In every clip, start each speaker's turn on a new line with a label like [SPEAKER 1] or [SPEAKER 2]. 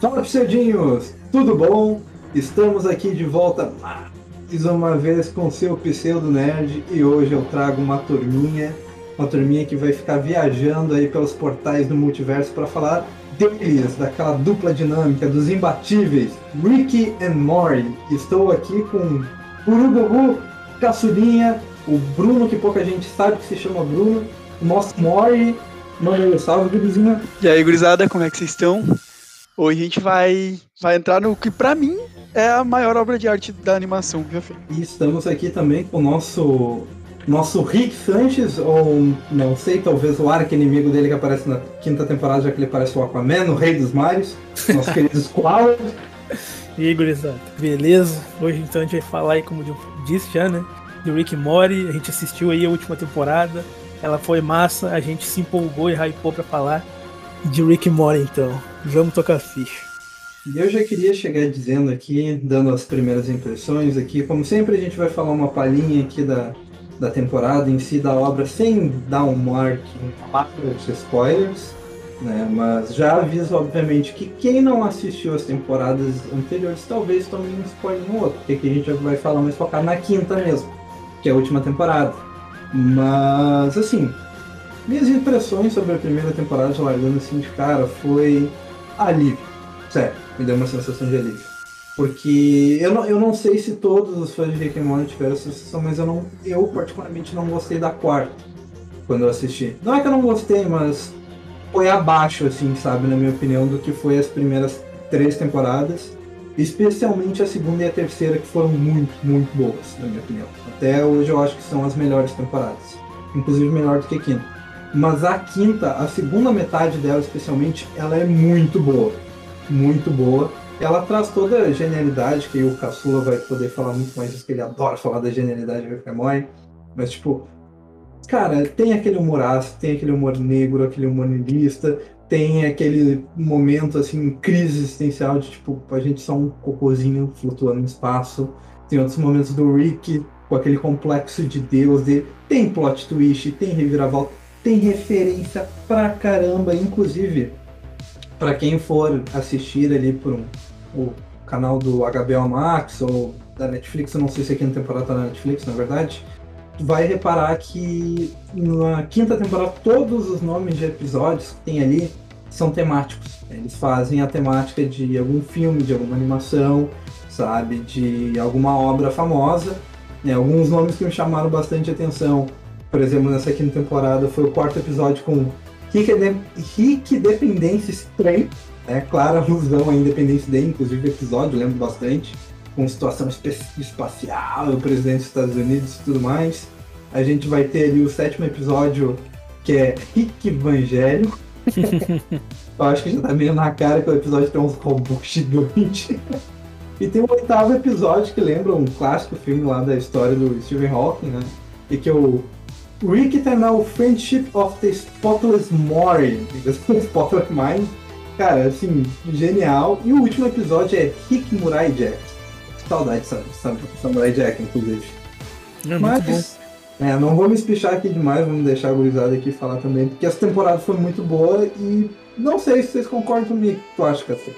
[SPEAKER 1] Fala, pseudinhos! Tudo bom? Estamos aqui de volta mais uma vez com seu pseudo nerd e hoje eu trago uma turminha, uma turminha que vai ficar viajando aí pelos portais do multiverso para falar deles, daquela dupla dinâmica dos imbatíveis, Ricky and Morty. Estou aqui com o Caçulinha, o Bruno, que pouca gente sabe que se chama Bruno, o nosso Morty. Mano, salve, gurizinha.
[SPEAKER 2] E aí, gurizada, como é que vocês estão? Hoje a gente vai, vai entrar no que pra mim é a maior obra de arte da animação já feita.
[SPEAKER 1] E estamos aqui também com o nosso nosso Rick Sanches, ou não sei, talvez o arco inimigo dele que aparece na quinta temporada, já que ele parece o Aquaman, o Rei dos Mares, nosso querido Squall.
[SPEAKER 3] E aí, gurizada, beleza? Hoje então a gente vai falar aí, como disse já, né? De Rick Mori, a gente assistiu aí a última temporada, ela foi massa, a gente se empolgou e hypou pra falar de Rick Mori então. Vamos tocar ficha.
[SPEAKER 1] E eu já queria chegar dizendo aqui, dando as primeiras impressões aqui, como sempre a gente vai falar uma palhinha aqui da, da temporada em si, da obra, sem dar um mark de spoilers, né? Mas já aviso, obviamente, que quem não assistiu as temporadas anteriores talvez tome um spoiler no outro, porque aqui a gente vai falar mais focado na quinta mesmo, que é a última temporada. Mas, assim, minhas impressões sobre a primeira temporada, largando assim de cara, foi alívio. Sério, me deu uma sensação de alívio. Porque eu não, eu não sei se todos os fãs de Rick and Morty tiveram essa sensação, mas eu, não, eu particularmente não gostei da quarta quando eu assisti. Não é que eu não gostei, mas foi abaixo, assim, sabe, na minha opinião, do que foi as primeiras três temporadas. Especialmente a segunda e a terceira, que foram muito, muito boas, na minha opinião. Até hoje eu acho que são as melhores temporadas. Inclusive melhor do que a quinta. Mas a quinta, a segunda metade dela especialmente, ela é muito boa. Muito boa. Ela traz toda a genialidade, que o Caçula vai poder falar muito mais disso, que ele adora falar da genialidade do Morty. Mas, tipo, cara, tem aquele humor ácido, tem aquele humor negro, aquele humor niilista, tem aquele momento, assim, crise existencial de, tipo, a gente só um cocôzinho flutuando no espaço. Tem outros momentos do Rick com aquele complexo de Deus dele. Tem plot twist, tem reviravolta tem referência pra caramba, inclusive para quem for assistir ali por um, o canal do HBO Max ou da Netflix, eu não sei se aqui na temporada tá na Netflix, na verdade, vai reparar que na quinta temporada todos os nomes de episódios que tem ali são temáticos. Eles fazem a temática de algum filme, de alguma animação, sabe, de alguma obra famosa. Né? Alguns nomes que me chamaram bastante atenção por exemplo, nessa quinta temporada foi o quarto episódio com Rick, Rick Dependência Estranho, né? Clara alusão à independência dele, inclusive episódio, lembro bastante, com situação espacial, o presidente dos Estados Unidos e tudo mais. A gente vai ter ali o sétimo episódio, que é Rick Evangelho. Eu acho que já tá meio na cara que o episódio tem uns robôs gigantes. e tem o oitavo episódio que lembra um clássico filme lá da história do Stephen Hawking, né? E que o Rick na Friendship of the Spotless Mind. Spotless Mind. Cara, assim, genial. E o último episódio é Rick Murai Jack. Saudade de Samurai Jack, inclusive.
[SPEAKER 3] É Mas,
[SPEAKER 1] é, não vou me espichar aqui demais, vamos deixar a gurizada aqui falar também, porque essa temporada foi muito boa e não sei se vocês concordam comigo. Tu acha, Café?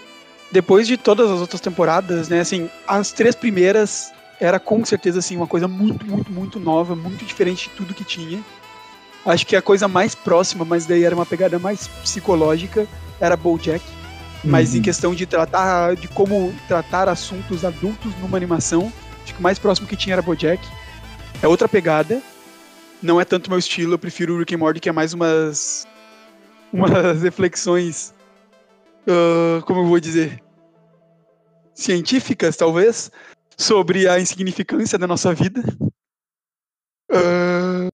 [SPEAKER 2] Depois de todas as outras temporadas, né, assim, as três primeiras era com certeza assim uma coisa muito, muito, muito nova, muito diferente de tudo que tinha. Acho que a coisa mais próxima, mas daí era uma pegada mais psicológica, era BoJack. Uhum. Mas em uhum. questão de tratar, de como tratar assuntos adultos numa animação, acho que o mais próximo que tinha era BoJack. É outra pegada. Não é tanto meu estilo, eu prefiro o Rick and Morty, que é mais umas umas reflexões, uh, como eu vou dizer, científicas, talvez, sobre a insignificância da nossa vida. Uh,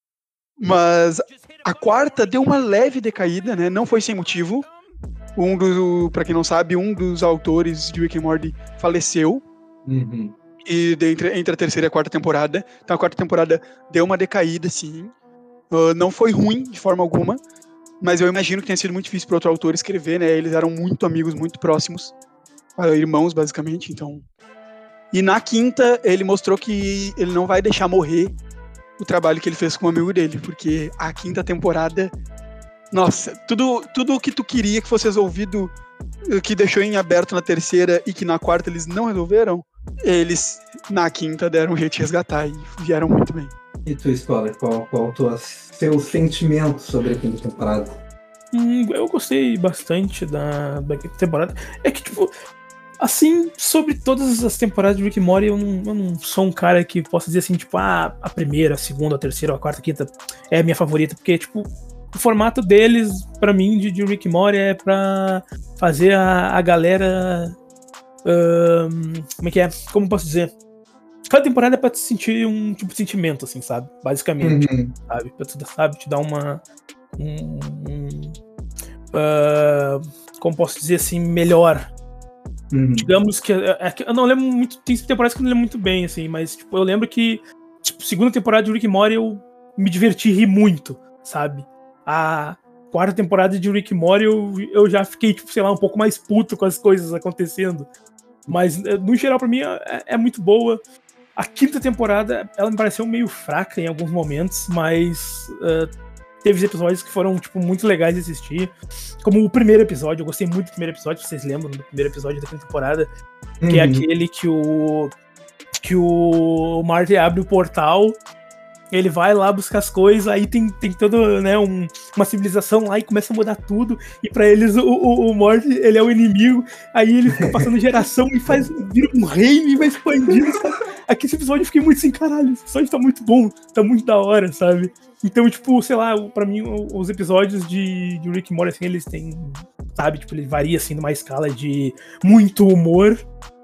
[SPEAKER 2] mas a quarta deu uma leve decaída, né? Não foi sem motivo. Um dos, para quem não sabe, um dos autores de Rick and Morty faleceu.
[SPEAKER 1] Uhum.
[SPEAKER 2] E entre, entre a terceira e a quarta temporada. Então a quarta temporada deu uma decaída, sim. Uh, não foi ruim de forma alguma. mas eu imagino que tenha sido muito difícil para outro autor escrever, né? Eles eram muito amigos, muito próximos, irmãos basicamente, então. E na quinta ele mostrou que ele não vai deixar morrer o trabalho que ele fez com o amigo dele, porque a quinta temporada, nossa, tudo tudo que tu queria que fosse resolvido, que deixou em aberto na terceira e que na quarta eles não resolveram, eles na quinta deram um jeito de resgatar e vieram muito bem.
[SPEAKER 1] E tu, Scholar, qual, qual o seu sentimento sobre a quinta temporada?
[SPEAKER 3] Hum, eu gostei bastante da, da quinta temporada. É que, tipo, assim, sobre todas as temporadas de Rick Morty, eu não, eu não sou um cara que possa dizer assim, tipo, ah, a primeira, a segunda, a terceira, a quarta, a quinta é a minha favorita, porque, tipo, o formato deles, para mim, de, de Rick Morty é pra fazer a, a galera. Como é que é? Como posso dizer? Cada temporada é pra te sentir um tipo de sentimento, assim, sabe? Basicamente. Uhum. Sabe? Pra te, sabe? te dar uma. Um, um, uh, como posso dizer assim, melhor. Uhum. Digamos que. É, é, eu não lembro muito. Tem temporadas que eu não lembro muito bem, assim, mas tipo, eu lembro que. Tipo, segunda temporada de Rick Morty eu me diverti ri muito, sabe? A quarta temporada de Rick Morty eu, eu já fiquei, tipo, sei lá, um pouco mais puto com as coisas acontecendo. Mas, no geral, pra mim é, é muito boa. A quinta temporada, ela me pareceu meio fraca em alguns momentos, mas uh, teve episódios que foram, tipo, muito legais de assistir. Como o primeiro episódio, eu gostei muito do primeiro episódio, vocês lembram do primeiro episódio da quinta temporada, uhum. que é uhum. aquele que o que o Marty abre o portal ele vai lá buscar as coisas, aí tem, tem toda né, um, uma civilização lá e começa a mudar tudo. E para eles o, o, o Morty, ele é o inimigo. Aí ele fica passando geração e faz vira um reino e vai expandindo. Aqui esse episódio eu fiquei muito assim, caralho, esse episódio tá muito bom, tá muito da hora, sabe? Então, tipo, sei lá, para mim os episódios de, de Rick Morty, assim, eles têm, sabe, tipo, ele varia assim numa escala de muito humor,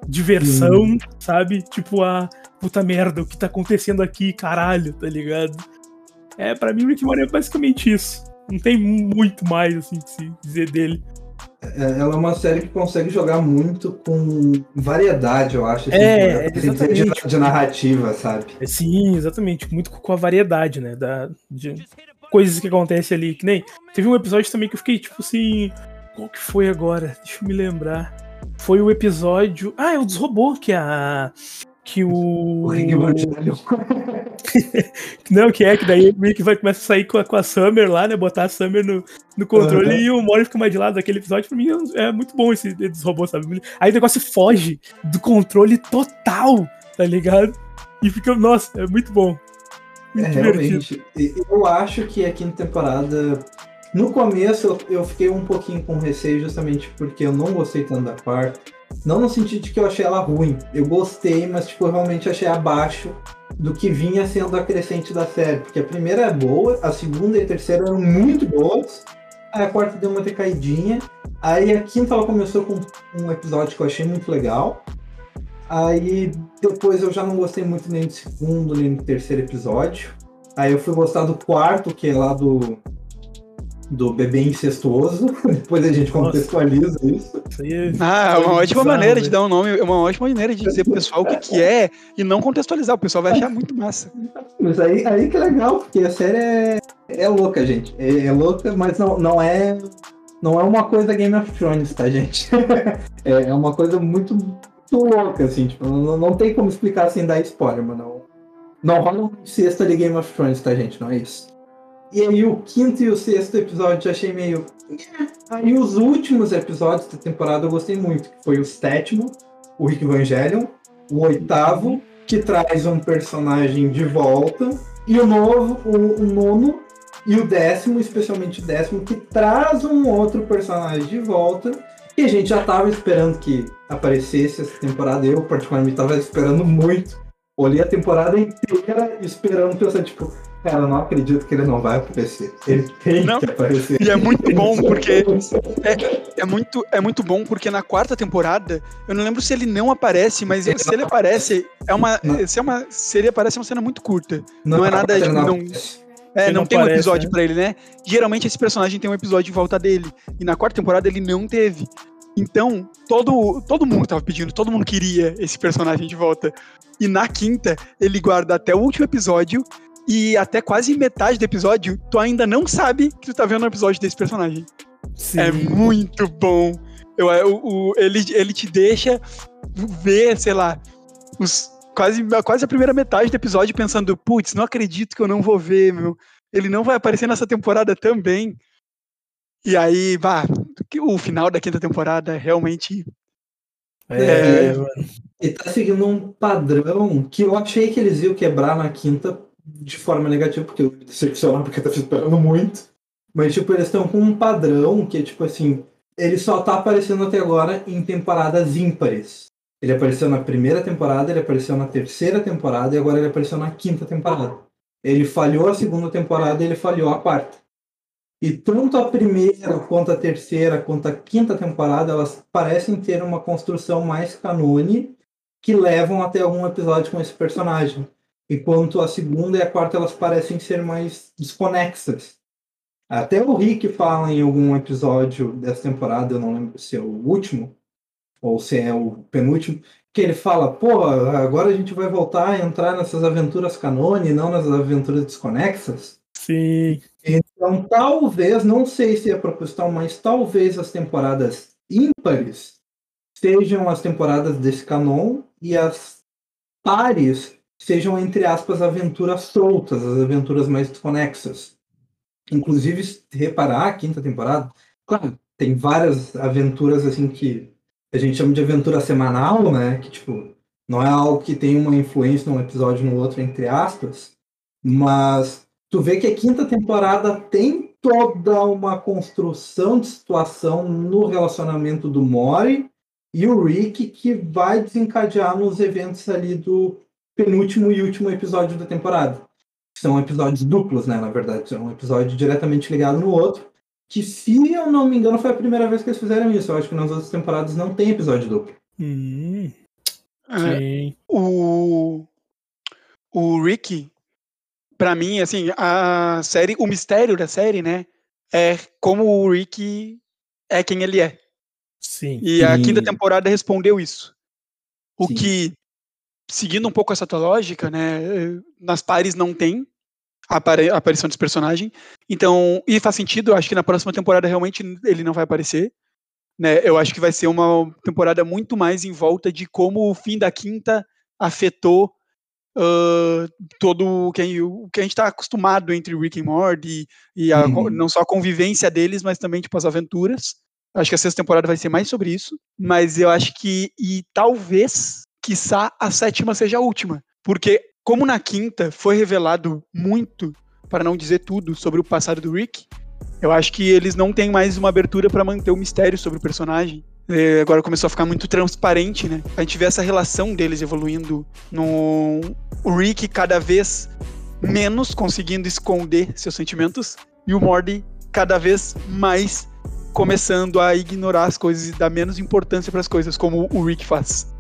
[SPEAKER 3] diversão, hum. sabe? Tipo, a puta merda, o que tá acontecendo aqui, caralho, tá ligado? É, para mim, Rick Morty é basicamente isso. Não tem muito mais, assim, que se dizer dele.
[SPEAKER 1] É, ela é uma série que consegue jogar muito com variedade, eu acho. Assim,
[SPEAKER 3] é, exatamente.
[SPEAKER 1] De, de, narrativa, sabe?
[SPEAKER 3] É, sim, exatamente. Muito com a variedade, né? Da, de coisas que acontecem ali. Que nem. Teve um episódio também que eu fiquei, tipo assim. Qual que foi agora? Deixa eu me lembrar. Foi o episódio. Ah, é o dos robôs, que é a que o.
[SPEAKER 1] O Rick Evangelho.
[SPEAKER 3] não, que é, que daí o Rick vai começar a sair com a, com a Summer lá, né? Botar a Summer no, no controle uhum. e o Mori fica mais de lado. Aquele episódio, pra mim, é muito bom esse dos robôs, sabe? Aí o negócio foge do controle total, tá ligado? E fica, nossa, é muito bom.
[SPEAKER 1] Muito é, realmente. Eu acho que a quinta temporada. No começo eu, eu fiquei um pouquinho com receio, justamente porque eu não gostei tanto da quarta. Não no sentido de que eu achei ela ruim. Eu gostei, mas tipo, eu realmente achei abaixo do que vinha sendo a crescente da série. Porque a primeira é boa, a segunda e a terceira eram muito boas. Aí a quarta deu uma decaidinha. Aí a quinta ela começou com um episódio que eu achei muito legal. Aí depois eu já não gostei muito nem do segundo, nem do terceiro episódio. Aí eu fui gostar do quarto, que é lá do do bebê incestuoso. Depois a gente contextualiza Nossa. isso.
[SPEAKER 2] ah, é uma ótima maneira de dar um nome, é uma ótima maneira de dizer pro pessoal o que, que é e não contextualizar. O pessoal vai achar muito massa.
[SPEAKER 1] Mas aí, aí que é legal, porque a série é, é louca, gente. É, é louca, mas não, não é. Não é uma coisa Game of Thrones, tá, gente? é, é uma coisa muito, muito louca, assim, tipo, não, não tem como explicar sem dar spoiler, mas não. Não rola um sexta de Game of Thrones, tá, gente? Não é isso. E aí o quinto e o sexto episódio eu achei meio. Aí os últimos episódios da temporada eu gostei muito, que foi o sétimo, o Rick Evangelion, o oitavo, que traz um personagem de volta, e o novo, o, o nono, e o décimo, especialmente o décimo, que traz um outro personagem de volta, que a gente já tava esperando que aparecesse essa temporada. Eu, particularmente, tava esperando muito. Olhei a temporada inteira esperando, pensando, tipo, Cara, eu não acredito que ele não vai aparecer. Ele tem não, que aparecer.
[SPEAKER 2] E é muito bom, porque. É, é, muito, é muito bom, porque na quarta temporada, eu não lembro se ele não aparece, mas ele, se ele aparece, é uma. Se, é uma, se ele aparece, é uma cena muito curta. Não, não é nada. Tipo, não, é, não, não, tem parece, um episódio né? pra ele, né? Geralmente esse personagem tem um episódio em volta dele. E na quarta temporada ele não teve. Então, todo, todo mundo tava pedindo, todo mundo queria esse personagem de volta. E na quinta, ele guarda até o último episódio e até quase metade do episódio, tu ainda não sabe que tu tá vendo um episódio desse personagem.
[SPEAKER 3] Sim.
[SPEAKER 2] É muito bom. Eu, o, o- ele, ele te deixa ver, sei lá, os, quase, quase a primeira metade do episódio pensando, putz, não acredito que eu não vou ver, meu. Ele não vai aparecer nessa temporada também. E aí, bah, o final da quinta temporada é realmente.
[SPEAKER 3] É,
[SPEAKER 2] É.
[SPEAKER 3] mano.
[SPEAKER 1] E tá seguindo um padrão que eu achei que eles iam quebrar na quinta de forma negativa, porque me decepcionava porque eu tava esperando muito. Mas, tipo, eles estão com um padrão que, tipo assim, ele só tá aparecendo até agora em temporadas ímpares. Ele apareceu na primeira temporada, ele apareceu na terceira temporada e agora ele apareceu na quinta temporada. Ele falhou a segunda temporada e ele falhou a quarta. E tanto a primeira, quanto a terceira, quanto a quinta temporada, elas parecem ter uma construção mais canone que levam até algum episódio com esse personagem. Enquanto a segunda e a quarta elas parecem ser mais desconexas. Até o Rick fala em algum episódio dessa temporada, eu não lembro se é o último ou se é o penúltimo, que ele fala, pô, agora a gente vai voltar a entrar nessas aventuras canone, não nas aventuras desconexas.
[SPEAKER 3] Sim.
[SPEAKER 1] Então, talvez, não sei se é proposital, mas talvez as temporadas ímpares sejam as temporadas desse canon e as pares sejam, entre aspas, aventuras soltas, as aventuras mais desconexas. Inclusive, se reparar, a quinta temporada, claro, tem várias aventuras assim que a gente chama de aventura semanal, né? Que, tipo, não é algo que tem uma influência num episódio no outro, entre aspas, mas tu vê que a quinta temporada tem toda uma construção de situação no relacionamento do Mori e o Rick que vai desencadear nos eventos ali do penúltimo e último episódio da temporada. São episódios duplos, né, na verdade. É um episódio diretamente ligado no outro. Que, se eu não me engano, foi a primeira vez que eles fizeram isso. Eu acho que nas outras temporadas não tem episódio duplo.
[SPEAKER 3] Hum,
[SPEAKER 2] é,
[SPEAKER 3] sim.
[SPEAKER 2] o, o Rick, pra mim, assim, a série, o mistério da série, né, é como o Rick é quem ele é.
[SPEAKER 3] Sim.
[SPEAKER 2] E a quinta temporada respondeu isso. O
[SPEAKER 1] Sim.
[SPEAKER 2] que, seguindo um pouco essa tua lógica, né, nas pares não tem a aparição desse personagem. Então, e faz sentido, acho que na próxima temporada realmente ele não vai aparecer. Né? Eu acho que vai ser uma temporada muito mais em volta de como o fim da quinta afetou ah, todo o que, o que a gente está acostumado entre Rick e Morty e, e a
[SPEAKER 1] Uhum.
[SPEAKER 2] não só a convivência deles, mas também tipo as aventuras. Acho que a sexta temporada vai ser mais sobre isso, mas eu acho que e talvez, quiçá, a sétima seja a última, porque como na quinta foi revelado muito, para não dizer tudo, sobre o passado do Rick, eu acho que eles não têm mais uma abertura para manter o mistério sobre o personagem. É, agora começou a ficar muito transparente, né? A gente vê essa relação deles evoluindo no Rick cada vez menos conseguindo esconder seus sentimentos e o Morty cada vez mais começando a ignorar as coisas e dar menos importância para as coisas, como o Rick faz.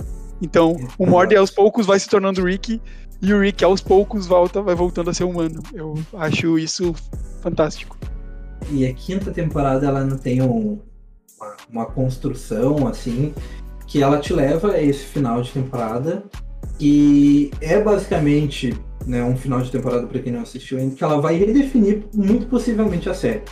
[SPEAKER 2] Então, o Morty aos poucos vai se tornando Rick e o Rick aos poucos volta, vai voltando a ser humano. Eu acho isso fantástico.
[SPEAKER 1] E a quinta temporada ela não tem um- uma, uma construção assim que ela te leva a esse final de temporada e é basicamente né, um final de temporada para quem não assistiu ainda que ela vai redefinir muito possivelmente a série.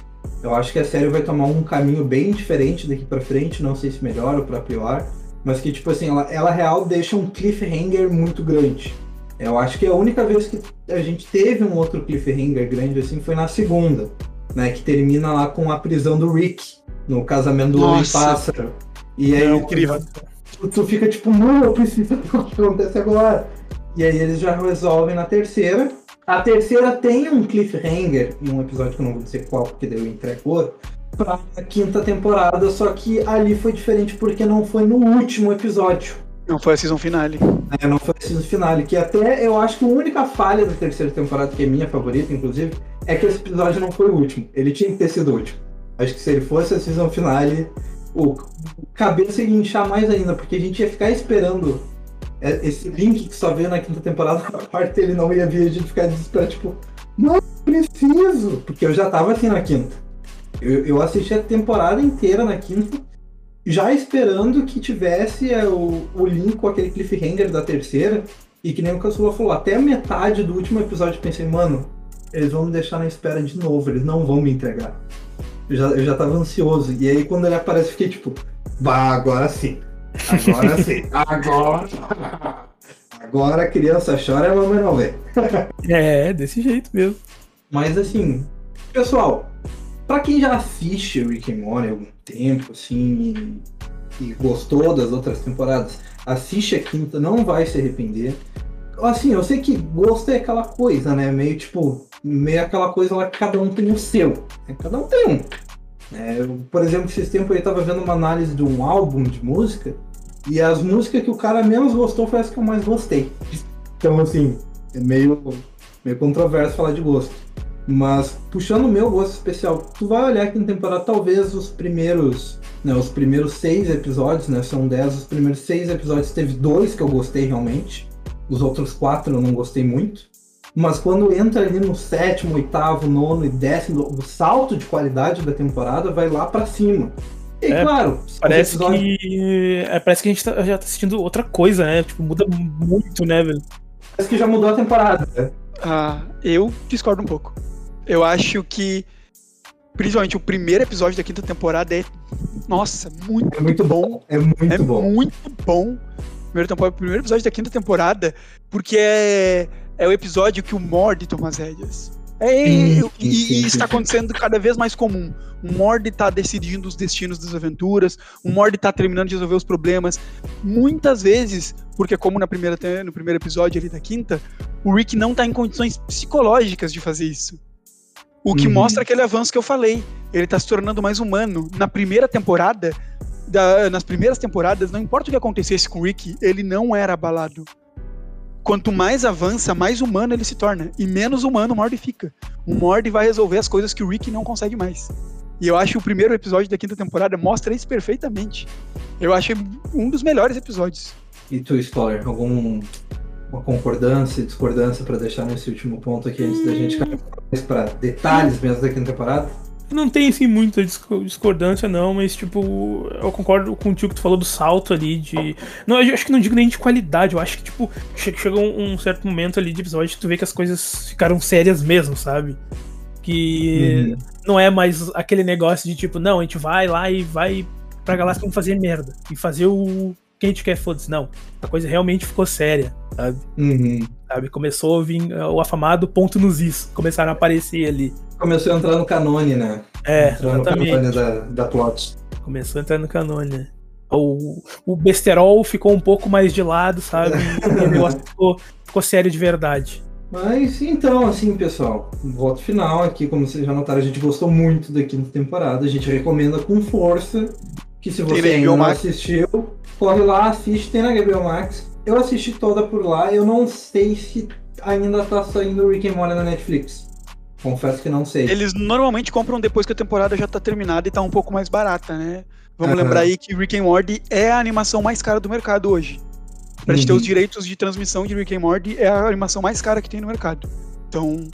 [SPEAKER 1] Eu acho que a série vai tomar um caminho bem diferente daqui para frente, não sei se melhor ou para pior, mas que tipo assim ela, ela real deixa um cliffhanger muito grande. Eu acho que a única vez que a gente teve um outro cliffhanger grande assim foi na segunda né, que termina lá com a prisão do Rick no casamento do Homem. Pássaro. E aí
[SPEAKER 2] É
[SPEAKER 1] tu-
[SPEAKER 2] incrível.
[SPEAKER 1] Tu, tu fica tipo, não, eu preciso o que acontece agora. E aí eles já resolvem na terceira. A terceira tem um cliffhanger, em um episódio que eu não vou dizer qual, porque deu entregou, pra quinta temporada, só que ali foi diferente porque não foi no último episódio.
[SPEAKER 2] Não foi a season finale.
[SPEAKER 1] né, não foi a season finale, que até eu acho que a única falha da terceira temporada, que é minha favorita, inclusive, é que esse episódio não foi o último. Ele tinha que ter sido o último. Acho que se ele fosse a season finale, o cabeça ia inchar mais ainda, porque a gente ia ficar esperando é, esse link que só veio na quinta temporada, a quarta ele não ia vir, a gente ficar desesperado, tipo, não preciso, porque eu já tava assim na quinta. Eu, eu assisti a temporada inteira na quinta, já esperando que tivesse é, o, o link com aquele cliffhanger da terceira, E que nem o Caçula falou, até a metade do último episódio eu pensei, mano, eles vão me deixar na espera de novo, eles não vão me entregar. Eu já, eu já tava ansioso. E aí quando ele aparece, eu fiquei tipo, bah, agora sim. Agora sim. Agora. Agora a criança chora e a mamãe não vê.
[SPEAKER 3] É, desse jeito mesmo.
[SPEAKER 1] Mas assim, pessoal, pra quem já assiste Rick and Morty há algum tempo, assim, e, e gostou das outras temporadas, assiste a quinta, não vai se arrepender. Assim, eu sei que gosto é aquela coisa, né? Meio tipo, meio aquela coisa lá que cada um tem o seu. né? Cada um tem um. É, por exemplo, esses tempos eu tava vendo uma análise de um álbum de música e as músicas que o cara menos gostou foi as que eu mais gostei. Então, assim, é meio, meio controverso falar de gosto. Mas, puxando o meu gosto especial, tu vai olhar aqui na temporada, talvez os primeiros, né, os primeiros seis episódios, né, são dez, os primeiros seis episódios teve dois que eu gostei realmente, os outros quatro eu não gostei muito. Mas quando entra ali no sétimo, oitavo, nono e décimo, o salto de qualidade da temporada vai lá pra cima. E
[SPEAKER 3] É,
[SPEAKER 1] claro,
[SPEAKER 3] Parece
[SPEAKER 1] episódios-
[SPEAKER 3] que. é, parece que a gente tá- já tá assistindo outra coisa, né? Tipo, muda muito, né, velho?
[SPEAKER 1] parece que já mudou a temporada. né?
[SPEAKER 2] Ah, eu discordo um pouco. Eu acho que, principalmente o primeiro episódio da quinta temporada é, nossa, muito,
[SPEAKER 1] É muito bom, é muito
[SPEAKER 2] é
[SPEAKER 1] bom.
[SPEAKER 2] muito bom. Primeiro, temporada, primeiro episódio da quinta temporada, porque é, é o episódio que o Mord toma as rédeas. É, e, e isso está acontecendo cada vez mais comum. O Mord tá decidindo os destinos das aventuras, o Mord tá terminando de resolver os problemas. Muitas vezes, porque como na primeira, no primeiro episódio ali da quinta, o Rick não tá em condições psicológicas de fazer isso. O que
[SPEAKER 1] Uhum.
[SPEAKER 2] mostra aquele avanço que eu falei. Ele tá se tornando mais humano. Na primeira temporada, da- nas primeiras temporadas, não importa o que acontecesse com o Rick, ele não era abalado. Quanto mais avança, mais humano ele se torna. E menos humano o Mord fica. O Mord vai resolver as coisas que o Rick não consegue mais. E eu acho que o primeiro episódio da quinta temporada mostra isso perfeitamente. Eu acho um dos melhores episódios.
[SPEAKER 1] E tu, Scholar, algum uma concordância e discordância pra deixar nesse último ponto aqui antes da gente pra detalhes mesmo da quinta temporada?
[SPEAKER 3] Não tem, assim, muita disco- discordância, não, mas, tipo, eu concordo com o que tu falou do salto ali de. Não, eu acho que não digo nem de qualidade, eu acho que, tipo, che- chega um, um certo momento ali de episódio que tu vê que as coisas ficaram sérias mesmo, sabe? Que
[SPEAKER 1] Uhum.
[SPEAKER 3] não é mais aquele negócio de tipo, não, a gente vai lá e vai pra galáxia pra fazer merda e fazer o que a gente quer, foda-se. Não, a coisa realmente ficou séria, sabe?
[SPEAKER 1] Uhum.
[SPEAKER 3] sabe? Começou a vir uh, o afamado ponto nos is, começaram a aparecer ali.
[SPEAKER 1] Começou a entrar no canone, né?
[SPEAKER 3] É,
[SPEAKER 1] Entrou no canone
[SPEAKER 3] exatamente.
[SPEAKER 1] da, da plot.
[SPEAKER 3] Começou a entrar no canone, né? O, o besterol ficou um pouco mais de lado, sabe? O negócio ficou, ficou sério de verdade.
[SPEAKER 1] Mas então, assim, pessoal, voto final aqui, como vocês já notaram, a gente gostou muito da quinta temporada, a gente recomenda com força que se você ainda não assistiu, corre lá, assiste, tem na HBO Max. Eu assisti toda por lá, eu não sei se ainda tá saindo Rick and Morty na Netflix. Confesso que não sei.
[SPEAKER 2] Eles normalmente compram depois que a temporada já tá terminada e tá um pouco mais barata, né? Vamos
[SPEAKER 1] Aham.
[SPEAKER 2] lembrar aí que Rick and Morty é a animação mais cara do mercado hoje. Pra gente ter
[SPEAKER 1] Uhum.
[SPEAKER 2] os direitos de transmissão de Rick and Morty, é a animação mais cara que tem no mercado. Então,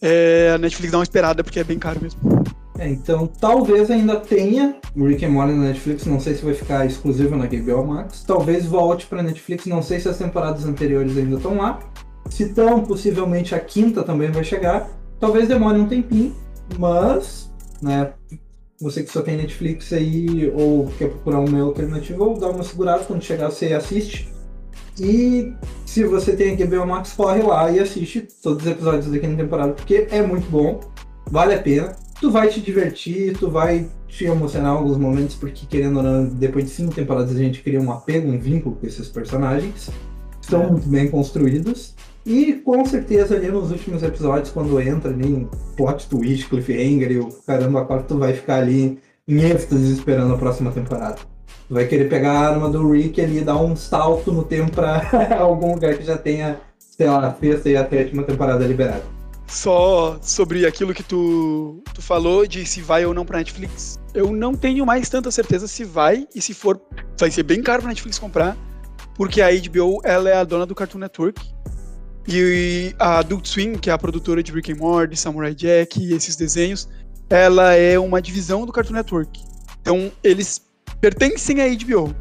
[SPEAKER 2] é, a Netflix dá uma esperada porque é bem caro mesmo.
[SPEAKER 1] É, então talvez ainda tenha o Rick and Morty na Netflix, não sei se vai ficar exclusivo na HBO Max. Talvez volte pra Netflix, não sei se as temporadas anteriores ainda estão lá. Se estão, possivelmente a quinta também vai chegar. Talvez demore um tempinho, mas, né, você que só tem Netflix aí ou quer procurar uma alternativa, ou dá uma segurada quando chegar você assiste. E se você tem HBO Max, corre lá e assiste todos os episódios da quinta temporada, porque é muito bom, vale a pena tu vai te divertir, tu vai te emocionar em alguns momentos, porque querendo ou não, depois de cinco temporadas a gente cria um apego, um vínculo com esses personagens. São
[SPEAKER 3] É.
[SPEAKER 1] muito bem construídos. E com certeza ali nos últimos episódios, quando entra ali um plot twist, cliffhanger e o caramba, quase tu vai ficar ali em êxtase esperando a próxima temporada. Tu vai querer pegar a arma do Rick ali e dar um salto no tempo pra algum lugar que já tenha, sei lá, a sexta e a sétima temporada liberada.
[SPEAKER 2] Só sobre aquilo que tu, tu falou de se vai ou não pra Netflix. Eu não tenho mais tanta certeza se vai e se for, vai ser bem caro pra Netflix comprar, porque a HBO ela é a dona do Cartoon Network. E a Adult Swim, que é a produtora de Rick and Morty, Samurai Jack e esses desenhos, ela é uma divisão do Cartoon Network. Então eles pertencem à HBO.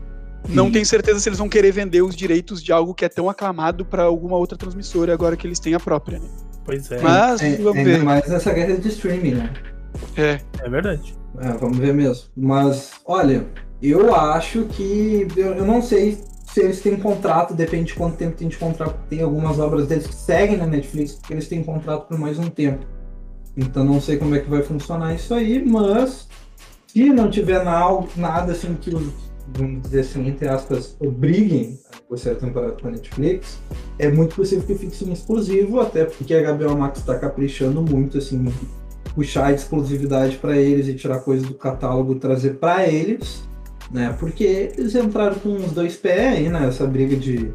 [SPEAKER 2] Não tenho certeza se eles vão querer vender os direitos de algo que é tão aclamado para alguma outra transmissora agora que eles têm a própria, né?
[SPEAKER 3] Pois é.
[SPEAKER 2] Mas
[SPEAKER 1] É,
[SPEAKER 2] vamos
[SPEAKER 1] ainda
[SPEAKER 2] ver.
[SPEAKER 1] mais nessa guerra de streaming, né?
[SPEAKER 2] É.
[SPEAKER 3] É verdade.
[SPEAKER 1] É, vamos ver mesmo. Mas, olha, eu acho que. Eu, eu não sei se eles têm contrato, depende de quanto tempo tem de contrato. Tem algumas obras deles que seguem na Netflix, porque eles têm contrato por mais um tempo. Então não sei como é que vai funcionar isso aí, mas se não tiver na- nada assim que os, vamos dizer assim, entre aspas, obriguem a você a temporada com a Netflix, é muito possível que fique sem exclusivo, até porque a HBO Max está caprichando muito, assim, puxar a exclusividade para eles e tirar coisas do catálogo e trazer para eles, né? Porque eles entraram com os dois pés aí nessa briga de,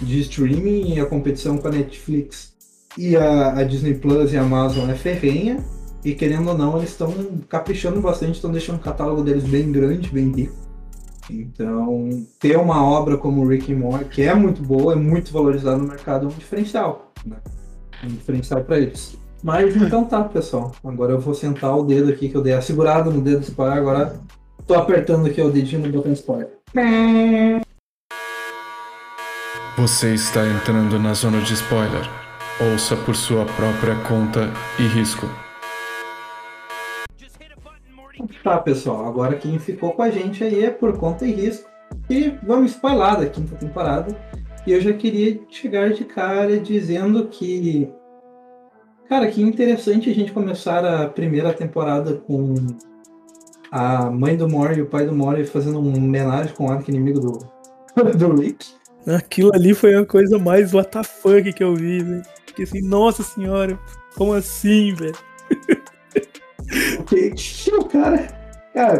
[SPEAKER 1] de streaming e a competição com a Netflix e a, a Disney Plus e a Amazon é ferrenha. E querendo ou não, eles estão caprichando bastante, estão deixando o catálogo deles bem grande, bem rico. Então, ter uma obra como Rick and Morty, que é muito boa, é muito valorizada no mercado, é um diferencial. Né? Um diferencial para eles. Mas então tá, pessoal. Agora eu vou sentar o dedo aqui, que eu dei a segurada no dedo do spoiler, agora tô apertando aqui o dedinho no botão spoiler.
[SPEAKER 4] Você está entrando na zona de spoiler. Ouça por sua própria conta e risco.
[SPEAKER 1] Tá, pessoal, agora quem ficou com a gente aí é por conta e risco. E vamos spoiler da quinta temporada. E eu já queria chegar de cara dizendo que. Cara, que interessante a gente começar a primeira temporada com a mãe do Mori e o pai do Mori fazendo um homenagem com o arco inimigo do, do Rick.
[SPEAKER 3] Aquilo ali foi a coisa mais WTF que eu vi, velho. Fiquei assim, nossa senhora, como assim, velho?
[SPEAKER 1] O cara. Cara,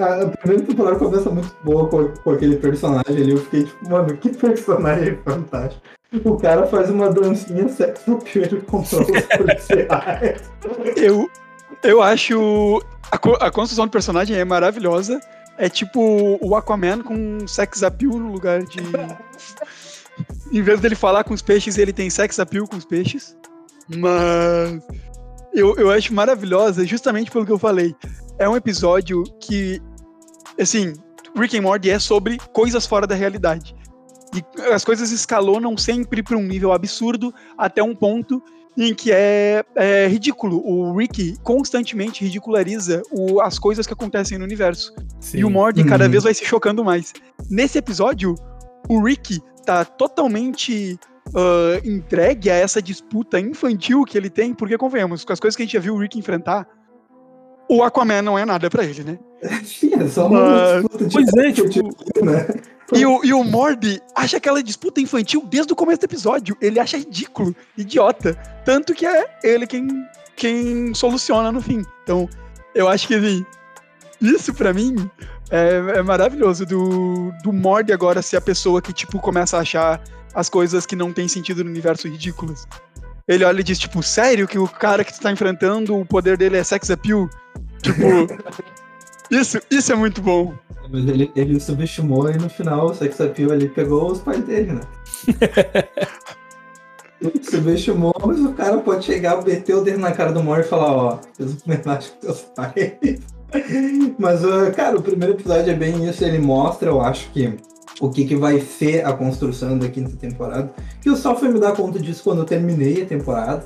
[SPEAKER 1] a, a- primeira temporada começa muito boa com, com aquele personagem ali. Eu fiquei tipo, mano, que personagem fantástico. O cara faz uma dancinha sexo ele controla os policiais.
[SPEAKER 2] Eu, eu acho. A, a construção do personagem é maravilhosa. É tipo o Aquaman com sex appeal no lugar de. em vez dele falar com os peixes, ele tem sex appeal com os peixes. Mas. Eu, eu acho maravilhosa justamente pelo que eu falei. É um episódio que. Assim, Rick and Morty é sobre coisas fora da realidade. E as coisas escalonam sempre para um nível absurdo até um ponto em que é, é ridículo. O Rick constantemente ridiculariza o- as coisas que acontecem no universo. E o Morty cada
[SPEAKER 1] Uhum.
[SPEAKER 2] vez vai se chocando mais. Nesse episódio, o Rick tá totalmente ah, entregue a essa disputa infantil que ele tem, porque convenhamos, com as coisas que a gente já viu o Rick enfrentar, o Aquaman não é nada pra ele, né?
[SPEAKER 1] Sim, é só uma
[SPEAKER 2] Mas-
[SPEAKER 1] disputa de
[SPEAKER 3] Pois é, tipo,
[SPEAKER 1] né?
[SPEAKER 2] E o, e o Morty acha aquela disputa infantil desde o começo do episódio. Ele acha ridículo, idiota. Tanto que é ele quem, quem soluciona no fim. Então, eu acho que assim, isso pra mim é, é maravilhoso. Do, do Morty agora ser a pessoa que, tipo, começa a achar as coisas que não tem sentido no universo ridículas. Ele olha e diz, tipo, sério que o cara que tu tá enfrentando, o poder dele é sex appeal? Tipo, isso, isso é muito bom.
[SPEAKER 1] Mas ele, ele subestimou e no final o sex appeal ele pegou os pais dele, né? Ele subestimou, mas o cara pode chegar, meter o dedo na cara do Mori e falar, ó, fez um homenagem com teus pais. Mas, uh, cara, o primeiro episódio é bem isso, ele mostra, eu acho que o que, que vai ser a construção da quinta temporada. Que eu só fui me dar conta disso quando eu terminei a temporada.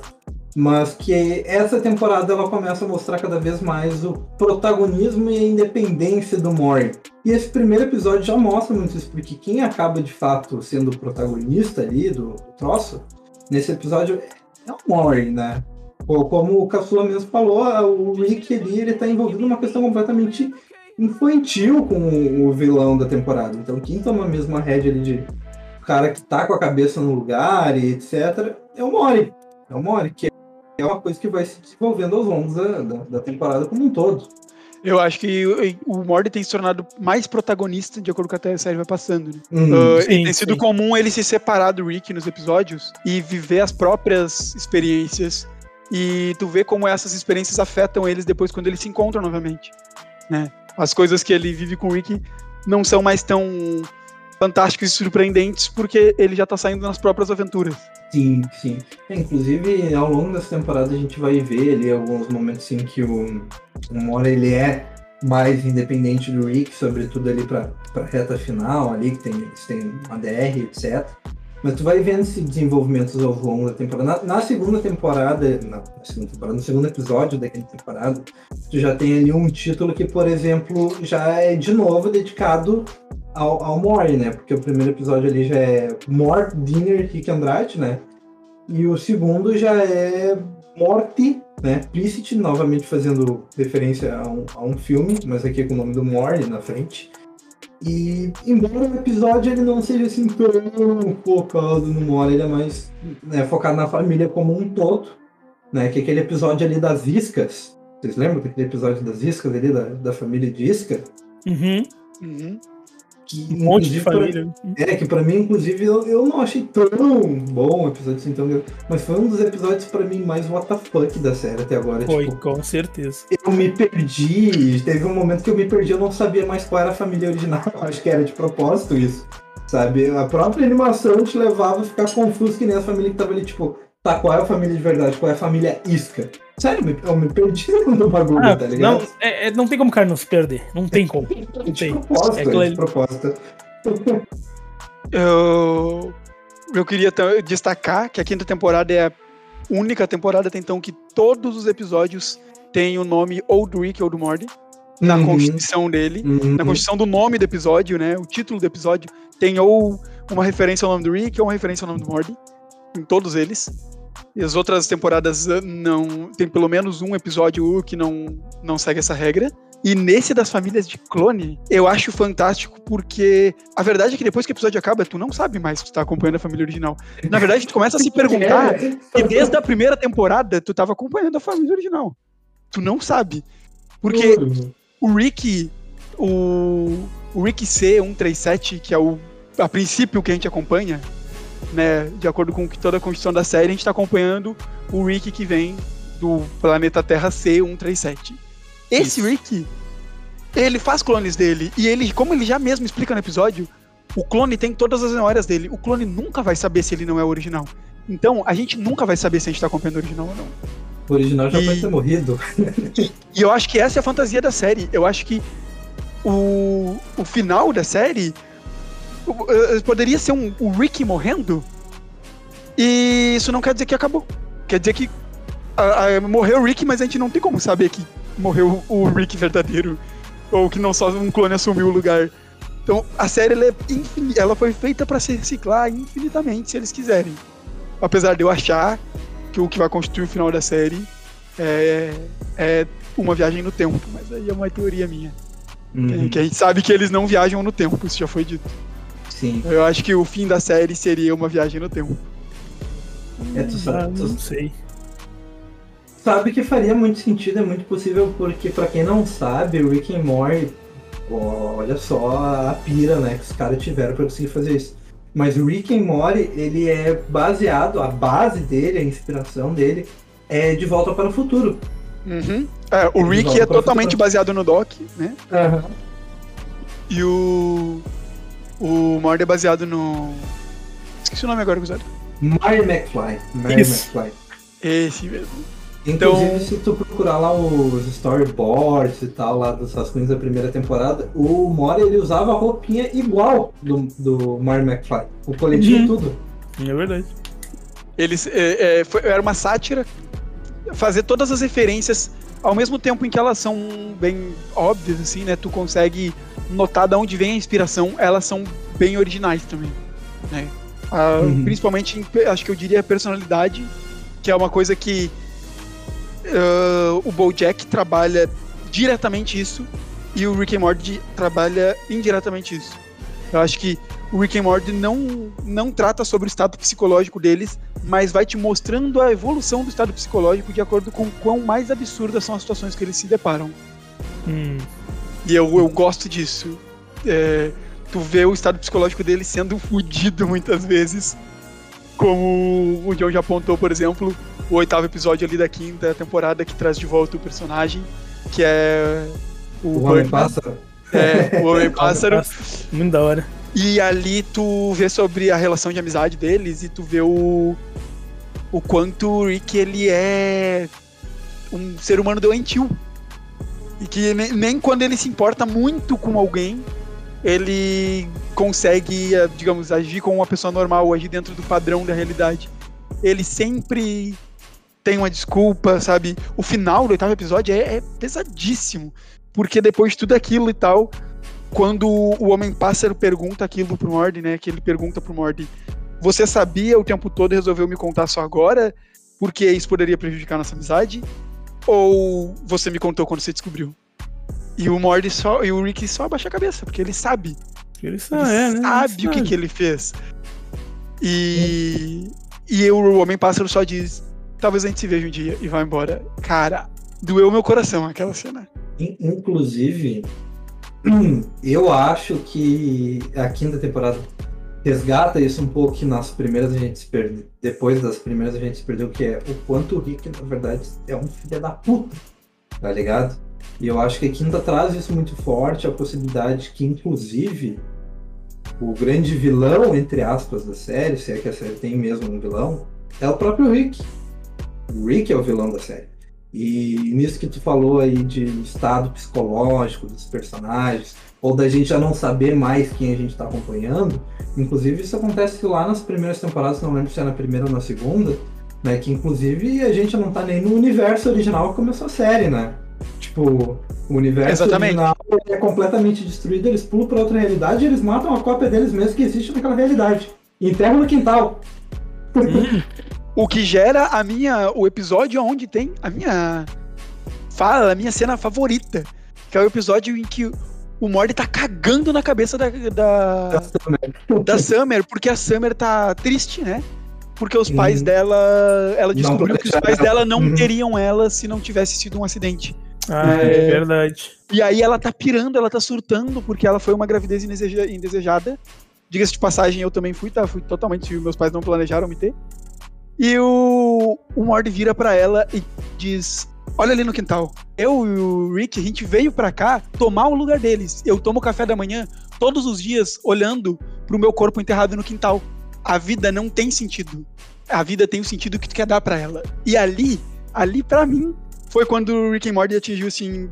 [SPEAKER 1] Mas que essa temporada ela começa a mostrar cada vez mais o protagonismo e a independência do Mori. E esse primeiro episódio já mostra muito isso, porque quem acaba de fato sendo o protagonista ali do, troço, nesse episódio é o Mori, né? Como o Caçula mesmo falou, o Rick ali ele tá envolvido numa questão completamente infantil com o vilão da temporada. Então quem toma mesmo a rédea ali de cara que tá com a cabeça no lugar e etc. é o Mori. É o Mori, que é uma coisa que vai se desenvolvendo aos longos da, da, da temporada como um todo.
[SPEAKER 2] Eu acho que o Morty tem se tornado mais protagonista de acordo com a série vai passando. Né?
[SPEAKER 1] Hum,
[SPEAKER 2] Uh,
[SPEAKER 3] sim,
[SPEAKER 2] tem sido
[SPEAKER 3] sim.
[SPEAKER 2] comum ele se separar do Rick nos episódios e viver as próprias experiências. E tu vê como essas experiências afetam eles depois quando eles se encontram novamente. Né? As coisas que ele vive com o Rick não são mais tão fantásticas e surpreendentes porque ele já tá saindo nas próprias aventuras.
[SPEAKER 1] Sim, sim. Inclusive, ao longo dessa temporada a gente vai ver ali alguns momentos em que o, o Mora ele é mais independente do Rick, sobretudo ali pra reta final ali, que tem, eles têm uma DR, etc. Mas tu vai vendo esse desenvolvimento ao longo da temporada. Na, na segunda temporada, na, na segunda temporada, no segundo episódio daquela temporada, tu já tem ali um título que, por exemplo, já é de novo dedicado ao, ao Mori, né? Porque o primeiro episódio ali já é More Dinner Rick Andrade, né? E o segundo já é Morte, né? Plicit, novamente fazendo referência a um, a um filme, mas aqui com o nome do Mori na frente. E embora o episódio ele não seja assim tão focado no Mori, ele é mais né, focado na família como um todo, né? Que é aquele episódio ali das iscas. Vocês lembram daquele episódio das iscas ali, da, da família de isca?
[SPEAKER 3] Uhum.
[SPEAKER 2] Uhum.
[SPEAKER 1] Que,
[SPEAKER 3] Um monte de
[SPEAKER 1] inclusive, pra-
[SPEAKER 3] família.
[SPEAKER 1] É, que pra mim, inclusive, eu, eu não achei tão bom o episódio assim, tão... Mas foi um dos episódios pra mim mais fuck da série até agora.
[SPEAKER 3] Foi,
[SPEAKER 1] Tipo,
[SPEAKER 3] com certeza.
[SPEAKER 1] eu me perdi, teve um momento que eu me perdi, eu não sabia mais qual era a família original. Acho que era de propósito isso, sabe? A própria animação te levava a ficar confuso que nem a família que tava ali, tipo, tá, qual é a família de verdade? Qual é a família isca? Sério, eu me- eu me perdi no bagulho,
[SPEAKER 3] Ah,
[SPEAKER 1] tá ligado?
[SPEAKER 3] não, é, é- não tem como o cara não se perder. Não tem como. Não tem.
[SPEAKER 1] propósito,
[SPEAKER 3] É
[SPEAKER 1] de
[SPEAKER 3] ali.
[SPEAKER 1] propósito.
[SPEAKER 2] Eu, eu queria ta- destacar que a quinta temporada é a única temporada até então que todos os episódios têm o nome ou do Rick ou do Morty na
[SPEAKER 1] Uhum,
[SPEAKER 2] constituição dele.
[SPEAKER 1] uhum.
[SPEAKER 2] Na constituição do nome do episódio, né? O título do episódio tem ou uma referência ao nome do Rick ou uma referência ao nome do Morty. Em todos eles. E as outras temporadas eh, não. Tem pelo menos um episódio que não, não segue essa regra. E nesse das famílias de clone, eu acho fantástico porque a verdade é que depois que o episódio acaba, tu não sabe mais que tu tá acompanhando a família original. Na verdade, tu começa a se perguntar
[SPEAKER 1] É.
[SPEAKER 2] e desde a primeira temporada tu tava acompanhando a família original. Tu não sabe. Porque o Rick, o, o Rick C137, que é o a princípio que a gente acompanha, né, de acordo com que toda a construção da série, a gente tá acompanhando o Rick que vem do planeta Terra C137. Esse Rick, ele faz clones dele e ele, como ele já mesmo explica no episódio, o clone tem todas as memórias dele. O clone nunca vai saber se ele não é o original. Então, a gente nunca vai saber se a gente tá acompanhando o original ou não.
[SPEAKER 1] O original já
[SPEAKER 2] E-
[SPEAKER 1] pode ter morrido.
[SPEAKER 2] E eu acho que essa é a fantasia da série. Eu acho que o, o final da série poderia ser um, o Rick morrendo. E isso não quer dizer que acabou. Quer dizer que a- a- morreu o Rick, mas a gente não tem como saber que morreu o Rick verdadeiro. Ou que não só um clone assumiu o lugar. Então a série ela, é infini- ela foi feita para se reciclar infinitamente, se eles quiserem. Apesar de eu achar que o que vai constituir o final da série é, é uma viagem no tempo, mas aí é uma teoria minha.
[SPEAKER 1] Uhum,
[SPEAKER 2] Que a gente sabe que eles não viajam no tempo, isso já foi dito.
[SPEAKER 1] Sim.
[SPEAKER 2] Eu acho que o fim da série seria uma viagem no tempo.
[SPEAKER 1] É, tu
[SPEAKER 3] Ah,
[SPEAKER 1] sabe, tu
[SPEAKER 3] não sei.
[SPEAKER 1] sabe que faria muito sentido, é muito possível, porque pra quem não sabe, o Rick and Morty, olha só a pira, né, que os caras tiveram pra conseguir fazer isso. Mas o Rick and Morty, ele é baseado, a base dele, a inspiração dele, é De Volta para o Futuro.
[SPEAKER 2] Uhum. É, o Rick é totalmente
[SPEAKER 1] futuro.
[SPEAKER 2] baseado no Doc, né? E o. O Mord é baseado no. Esqueci o nome agora, Guzado.
[SPEAKER 1] Marty McFly. Marty
[SPEAKER 3] Isso.
[SPEAKER 1] McFly.
[SPEAKER 2] Esse mesmo.
[SPEAKER 1] Inclusive,
[SPEAKER 2] Então-
[SPEAKER 1] se tu procurar lá os storyboards e tal, lá dos rascunhos da primeira temporada, o Mori ele usava a roupinha igual do, do Marty McFly. O coletinho
[SPEAKER 3] Uhum.
[SPEAKER 1] tudo.
[SPEAKER 3] É verdade.
[SPEAKER 2] Eles, é, é, foi- era uma sátira fazer todas as referências ao mesmo tempo em que elas são bem óbvias, assim, né? Tu consegue notar de onde vem a inspiração, elas são bem originais também, né? Ah,
[SPEAKER 1] Uhum.
[SPEAKER 2] Principalmente, acho que eu diria personalidade, que é uma coisa que ah, o BoJack trabalha diretamente isso e o Rick and Morty trabalha indiretamente isso. Eu acho que o Rick and Morty não, não trata sobre o estado psicológico deles, mas vai te mostrando a evolução do estado psicológico de acordo com quão mais absurdas são as situações que eles se deparam.
[SPEAKER 3] Hum,
[SPEAKER 2] E eu, eu gosto disso. É, tu vê o estado psicológico dele sendo fudido muitas vezes. Como o John já apontou, por exemplo, o oitavo episódio ali da quinta temporada que traz de volta o personagem, que é o,
[SPEAKER 1] O Homem
[SPEAKER 2] Birdman.
[SPEAKER 1] Pássaro.
[SPEAKER 2] É, o Homem Pássaro.
[SPEAKER 3] Muito da hora.
[SPEAKER 2] E ali tu vê sobre a relação de amizade deles e tu vê o o quanto o Rick ele é um ser humano doentio. E que nem, nem quando ele se importa muito com alguém, ele consegue, eh, digamos, agir como uma pessoa normal, agir dentro do padrão da realidade. Ele sempre tem uma desculpa, sabe? O final do oitavo episódio é, é pesadíssimo. Porque depois de tudo aquilo e tal, quando o Homem-Pássaro pergunta aquilo pro Morty, né? Que ele pergunta pro Morty, você sabia o tempo todo e resolveu me contar só agora? Porque isso poderia prejudicar nossa amizade? Ou você me contou quando você descobriu? E o Morty só. E o Rick só abaixa a cabeça, porque ele sabe.
[SPEAKER 3] Ele
[SPEAKER 2] Ele
[SPEAKER 3] sabe, é, né?
[SPEAKER 2] sabe
[SPEAKER 3] Ele
[SPEAKER 2] o que, que ele fez. E. E o Homem-Pássaro só diz: talvez a gente se veja um dia e vai embora. Cara, doeu meu coração aquela cena.
[SPEAKER 1] In- Inclusive, eu acho que a quinta temporada resgata isso um pouco que nas primeiras a gente se perdeu. Depois das primeiras a gente se perdeu, que é o quanto o Rick, na verdade, é um filho da puta. Tá ligado? E eu acho que a quinta traz isso muito forte, a possibilidade que, inclusive, o grande vilão, entre aspas, da série, se é que a série tem mesmo um vilão, é o próprio Rick. O Rick é o vilão da série. E nisso que tu falou aí de estado psicológico dos personagens, ou da gente já não saber mais quem a gente está acompanhando, inclusive isso acontece lá nas primeiras temporadas, não lembro se é na primeira ou na segunda, né? Que inclusive a gente não tá nem no universo original que começou a série, né? Tipo, o universo
[SPEAKER 2] Exatamente.
[SPEAKER 1] original é completamente destruído, eles pulam pra outra realidade e eles matam a cópia deles mesmos que existe naquela realidade. E enterram no quintal.
[SPEAKER 2] O que gera a minha. O episódio onde tem a minha fala, a minha cena favorita. Que é o episódio em que o Morty tá cagando na cabeça da, da, da Summer, porque a Summer tá triste, né? Porque os pais
[SPEAKER 1] Uhum.
[SPEAKER 2] dela. Ela
[SPEAKER 1] Não
[SPEAKER 2] descobriu que os pais
[SPEAKER 1] ela.
[SPEAKER 2] dela não
[SPEAKER 1] Uhum.
[SPEAKER 2] teriam ela se não tivesse sido um acidente.
[SPEAKER 3] Ah, é
[SPEAKER 2] É.
[SPEAKER 3] verdade.
[SPEAKER 2] E aí ela tá pirando, ela tá surtando, porque ela foi uma gravidez indeseja- indesejada. Diga-se de passagem, eu também fui, tá? Fui totalmente. Meus pais não planejaram me ter. E o, o Morty vira pra ela e diz: Olha ali no quintal. Eu e o Rick, a gente veio pra cá tomar o lugar deles. Eu tomo café da manhã todos os dias olhando pro meu corpo enterrado no quintal. A vida não tem sentido. A vida tem o sentido que tu quer dar pra ela. E ali, ali pra mim, foi quando o Rick and Morty atingiu assim.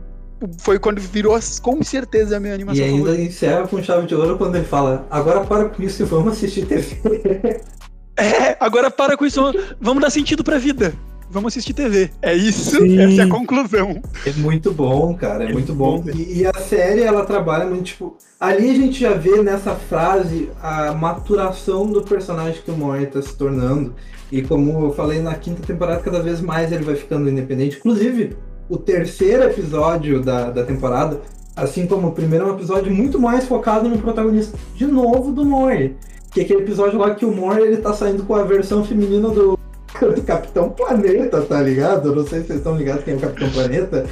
[SPEAKER 2] Foi quando virou com certeza a minha
[SPEAKER 1] E
[SPEAKER 2] animação
[SPEAKER 1] ainda
[SPEAKER 2] favorita.
[SPEAKER 1] encerra com chave de ouro quando ele fala: agora para com isso e vamos assistir TV.
[SPEAKER 2] É, agora para com isso. Vamos dar sentido pra vida. Vamos assistir TV. É isso.
[SPEAKER 3] Sim.
[SPEAKER 2] Essa é a conclusão.
[SPEAKER 1] É muito bom, cara, é,
[SPEAKER 3] É
[SPEAKER 1] muito
[SPEAKER 3] bom,
[SPEAKER 1] bom. E, e a série, ela trabalha muito, tipo... Ali a gente já vê nessa frase a maturação do personagem que o Morty tá se tornando. E como eu falei, na quinta temporada, cada vez mais ele vai ficando independente. Inclusive, o terceiro episódio da, da temporada, assim como o primeiro, é um episódio muito mais focado no protagonista, de novo, do Morty. Que é aquele episódio lá que o Morty, ele tá saindo com a versão feminina do... Capitão Planeta, tá ligado? Eu não sei se vocês estão ligados quem é o Capitão Planeta.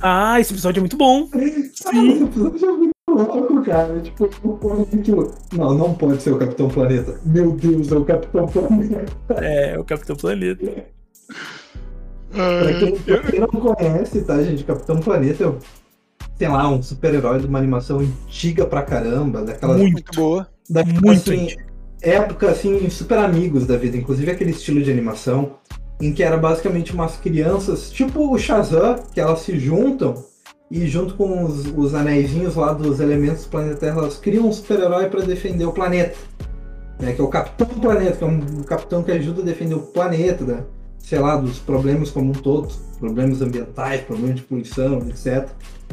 [SPEAKER 3] Ah, esse episódio é muito bom.
[SPEAKER 1] Ah, esse episódio é muito louco, cara. Tipo, o povo não, não pode ser o Capitão Planeta. Meu Deus, é o Capitão Planeta.
[SPEAKER 3] É, o Capitão Planeta.
[SPEAKER 1] Pra quem, pra quem não conhece, tá, gente? Capitão Planeta é, sei lá, um super-herói de uma animação antiga pra caramba, daquelas.
[SPEAKER 3] Muito.
[SPEAKER 2] Boa.
[SPEAKER 1] daquelas,
[SPEAKER 3] muito
[SPEAKER 1] assim,
[SPEAKER 3] antigo.
[SPEAKER 1] Época, assim, super amigos da vida. Inclusive aquele estilo de animação em que era basicamente umas crianças, tipo o Shazam, que elas se juntam e junto com os, os anéisinhos lá dos elementos do Terra, elas criam um super-herói para defender o planeta. Né, que é o Capitão Planeta, que é um, um capitão que ajuda a defender o planeta, né, sei lá, dos problemas como um todo, problemas ambientais, problemas de poluição, etc.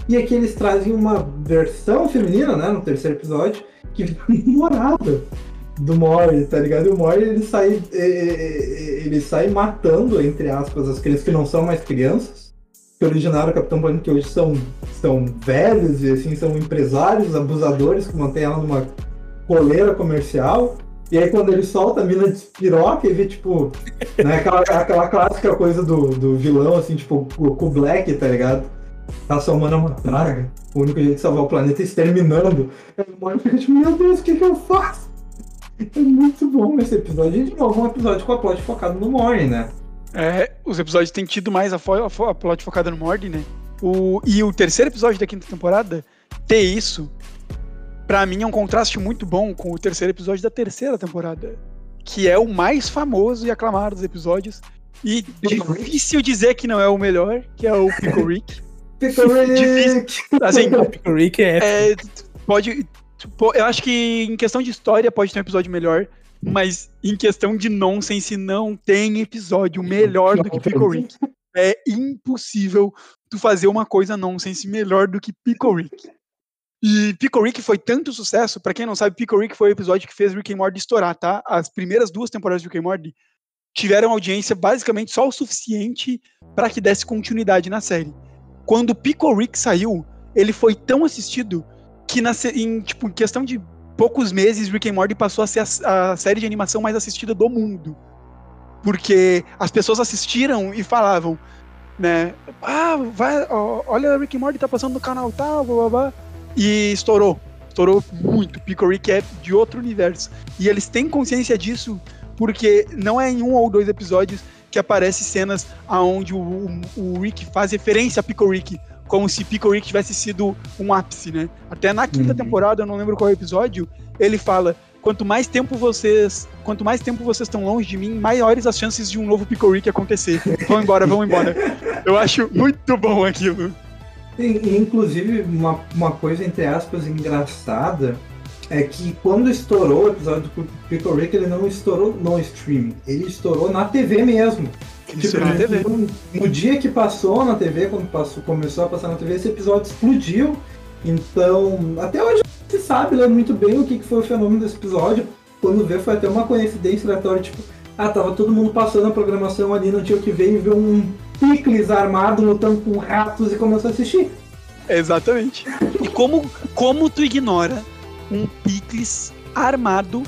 [SPEAKER 1] E aqui eles trazem uma versão feminina, né, no terceiro episódio, que fica namorada do Mori, tá ligado? E o Mori ele sai, ele sai matando, entre aspas, as crianças que não são mais crianças, que originaram o Capitão Planeta, que hoje são, são velhos e assim, são empresários, abusadores que mantêm ela numa coleira comercial. E aí quando ele solta a mina despiroca e vê, tipo, né, aquela, aquela clássica coisa do, do vilão, assim, tipo, o Ku Black, tá ligado? Raça humana é uma praga. O único jeito de salvar o planeta é exterminando. Aí o Mori fica tipo, meu Deus, o que, que eu faço? É muito bom esse episódio. E de novo, um episódio com a plot focado no Mori, né?
[SPEAKER 2] É, os episódios têm tido mais a, fo a, fo a plot focada no Morty, né? O, e o terceiro episódio da quinta temporada, ter isso, pra mim é um contraste muito bom com o terceiro episódio da terceira temporada. Que é o mais famoso e aclamado dos episódios. E difícil dizer que não é o melhor, que é o Pickle Rick.
[SPEAKER 1] Pickle Rick!
[SPEAKER 2] Assim,
[SPEAKER 3] Pickle Rick é,
[SPEAKER 2] é, pode. Tipo, Eu acho que em questão de história pode ter um episódio melhor, mas em questão de nonsense não tem episódio melhor do que Pickle Rick. É impossível tu fazer uma coisa nonsense melhor do que Pickle Rick. E Pickle Rick foi tanto sucesso, pra quem não sabe, Pickle Rick foi o episódio que fez Rick and Morty estourar, tá? As primeiras duas temporadas de Rick and Morty tiveram audiência basicamente só o suficiente pra que desse continuidade na série. Quando Pickle Rick saiu, ele foi tão assistido que na, em, tipo, questão de poucos meses, Rick and Morty passou a ser a, a série de animação mais assistida do mundo. Porque as pessoas assistiram e falavam, né? Ah, vai, ó, olha, Rick and Morty tá passando no canal tal, blá blá blá. E estourou. Estourou muito. Pickle Rick é de outro universo. E eles têm consciência disso porque não é em um ou dois episódios que aparece cenas aonde o, o, o Rick faz referência a Pickle Rick, como se Pickle Rick tivesse sido um ápice, né? Até na quinta
[SPEAKER 1] Uhum.
[SPEAKER 2] temporada, eu não lembro qual episódio, ele fala: quanto mais tempo vocês, quanto mais tempo vocês estão longe de mim, maiores as chances de um novo Pickle Rick acontecer. Vão embora, vão embora. Eu acho muito bom aquilo.
[SPEAKER 1] E, inclusive, uma, uma coisa, entre aspas, engraçada é que quando estourou o episódio do Pickle Rick, ele não estourou no stream, ele estourou na TV mesmo.
[SPEAKER 2] Isso na TV.
[SPEAKER 1] No, no dia que passou na TV, quando passou, começou a passar na TV, esse episódio explodiu. Então, até hoje não se sabe né, muito bem o que, que foi o fenômeno desse episódio. Quando vê, foi até uma coincidência aleatória, tipo, ah, tava todo mundo passando a programação ali, não tinha o que ver e ver um picles armado lutando com ratos e começou a assistir.
[SPEAKER 2] Exatamente. E como, como tu ignora um picles armado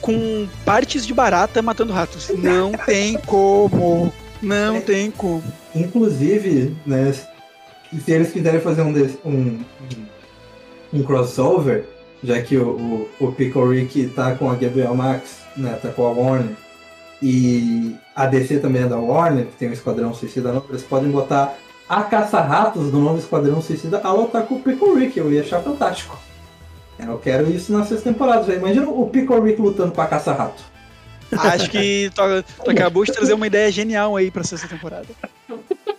[SPEAKER 2] com partes de barata matando ratos? Não tem como. Não tem como.
[SPEAKER 1] Inclusive, né, se eles quiserem fazer um, desse- um, um crossover, já que o, o, o Pickle Rick tá com a Gabriel Max, né, tá com a Warner, e a DC também é da Warner, que tem o Esquadrão Suicida novo, eles podem botar a Caça-Ratos do novo Esquadrão Suicida a lutar com o Pickle Rick, eu ia achar fantástico. Eu quero isso nas seis temporadas, imagina o Pickle Rick lutando com a Caça-Rato.
[SPEAKER 2] Acho que tu, tu acabou de trazer uma ideia genial aí pra sexta temporada.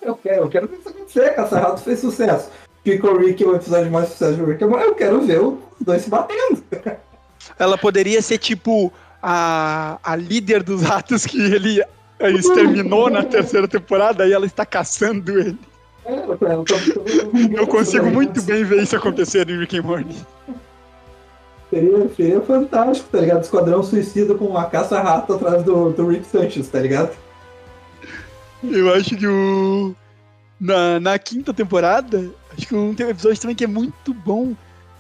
[SPEAKER 1] Eu quero, eu quero ver isso acontecer. Caça-Rato fez sucesso. Pickle Rick é o episódio mais sucesso de Rick and Morty. Eu quero ver os dois se batendo.
[SPEAKER 2] Ela poderia ser tipo a, a líder dos ratos que ele exterminou na terceira temporada e ela está caçando ele.
[SPEAKER 1] É, Eu
[SPEAKER 2] consigo muito bem ver isso acontecer em Rick and Morty.
[SPEAKER 1] Seria, seria fantástico, tá ligado? Esquadrão suicida com a caça-rato atrás do, do Rick Sanchez, tá ligado?
[SPEAKER 2] Eu acho que o. Na, na quinta temporada, acho que um episódio também que é muito bom,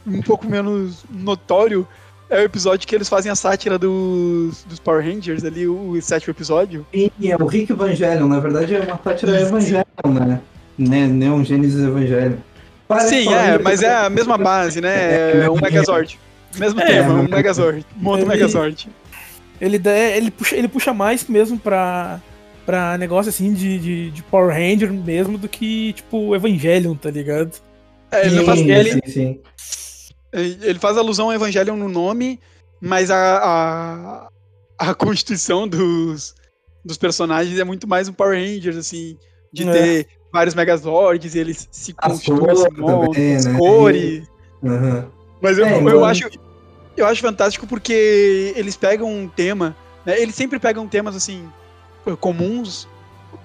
[SPEAKER 2] um pouco menos notório. É o episódio que eles fazem a sátira dos, dos Power Rangers ali, o, o sétimo episódio.
[SPEAKER 1] E é o Rick Evangelion, na verdade é uma sátira
[SPEAKER 2] Isso.
[SPEAKER 1] Evangelion, né? né? Neon Genesis Evangelion. Parece
[SPEAKER 2] Sim, é, mas é a mesma base, né? É um Megazord. Mesmo
[SPEAKER 3] É,
[SPEAKER 2] tema, um Megazord. Monta um
[SPEAKER 3] Ele-
[SPEAKER 2] Megazord.
[SPEAKER 3] Ele, dá- ele, puxa, ele puxa mais mesmo pra, pra negócio assim de, de, de Power Ranger mesmo do que, tipo, Evangelion, tá ligado?
[SPEAKER 2] É, ele, não faz,
[SPEAKER 1] sim,
[SPEAKER 2] ele,
[SPEAKER 1] sim, sim.
[SPEAKER 2] ele faz alusão ao Evangelion no nome, mas a, a, a constituição dos, dos personagens é muito mais um Power Rangers, assim, de
[SPEAKER 3] É.
[SPEAKER 2] ter vários Megazords, e eles se
[SPEAKER 1] As
[SPEAKER 2] constituem,
[SPEAKER 1] também,
[SPEAKER 2] as
[SPEAKER 1] né?
[SPEAKER 2] cores.
[SPEAKER 1] Aham.
[SPEAKER 2] Mas eu,
[SPEAKER 1] É,
[SPEAKER 2] eu,
[SPEAKER 1] mano.
[SPEAKER 2] acho, eu acho fantástico porque eles pegam um tema, né, eles sempre pegam temas assim comuns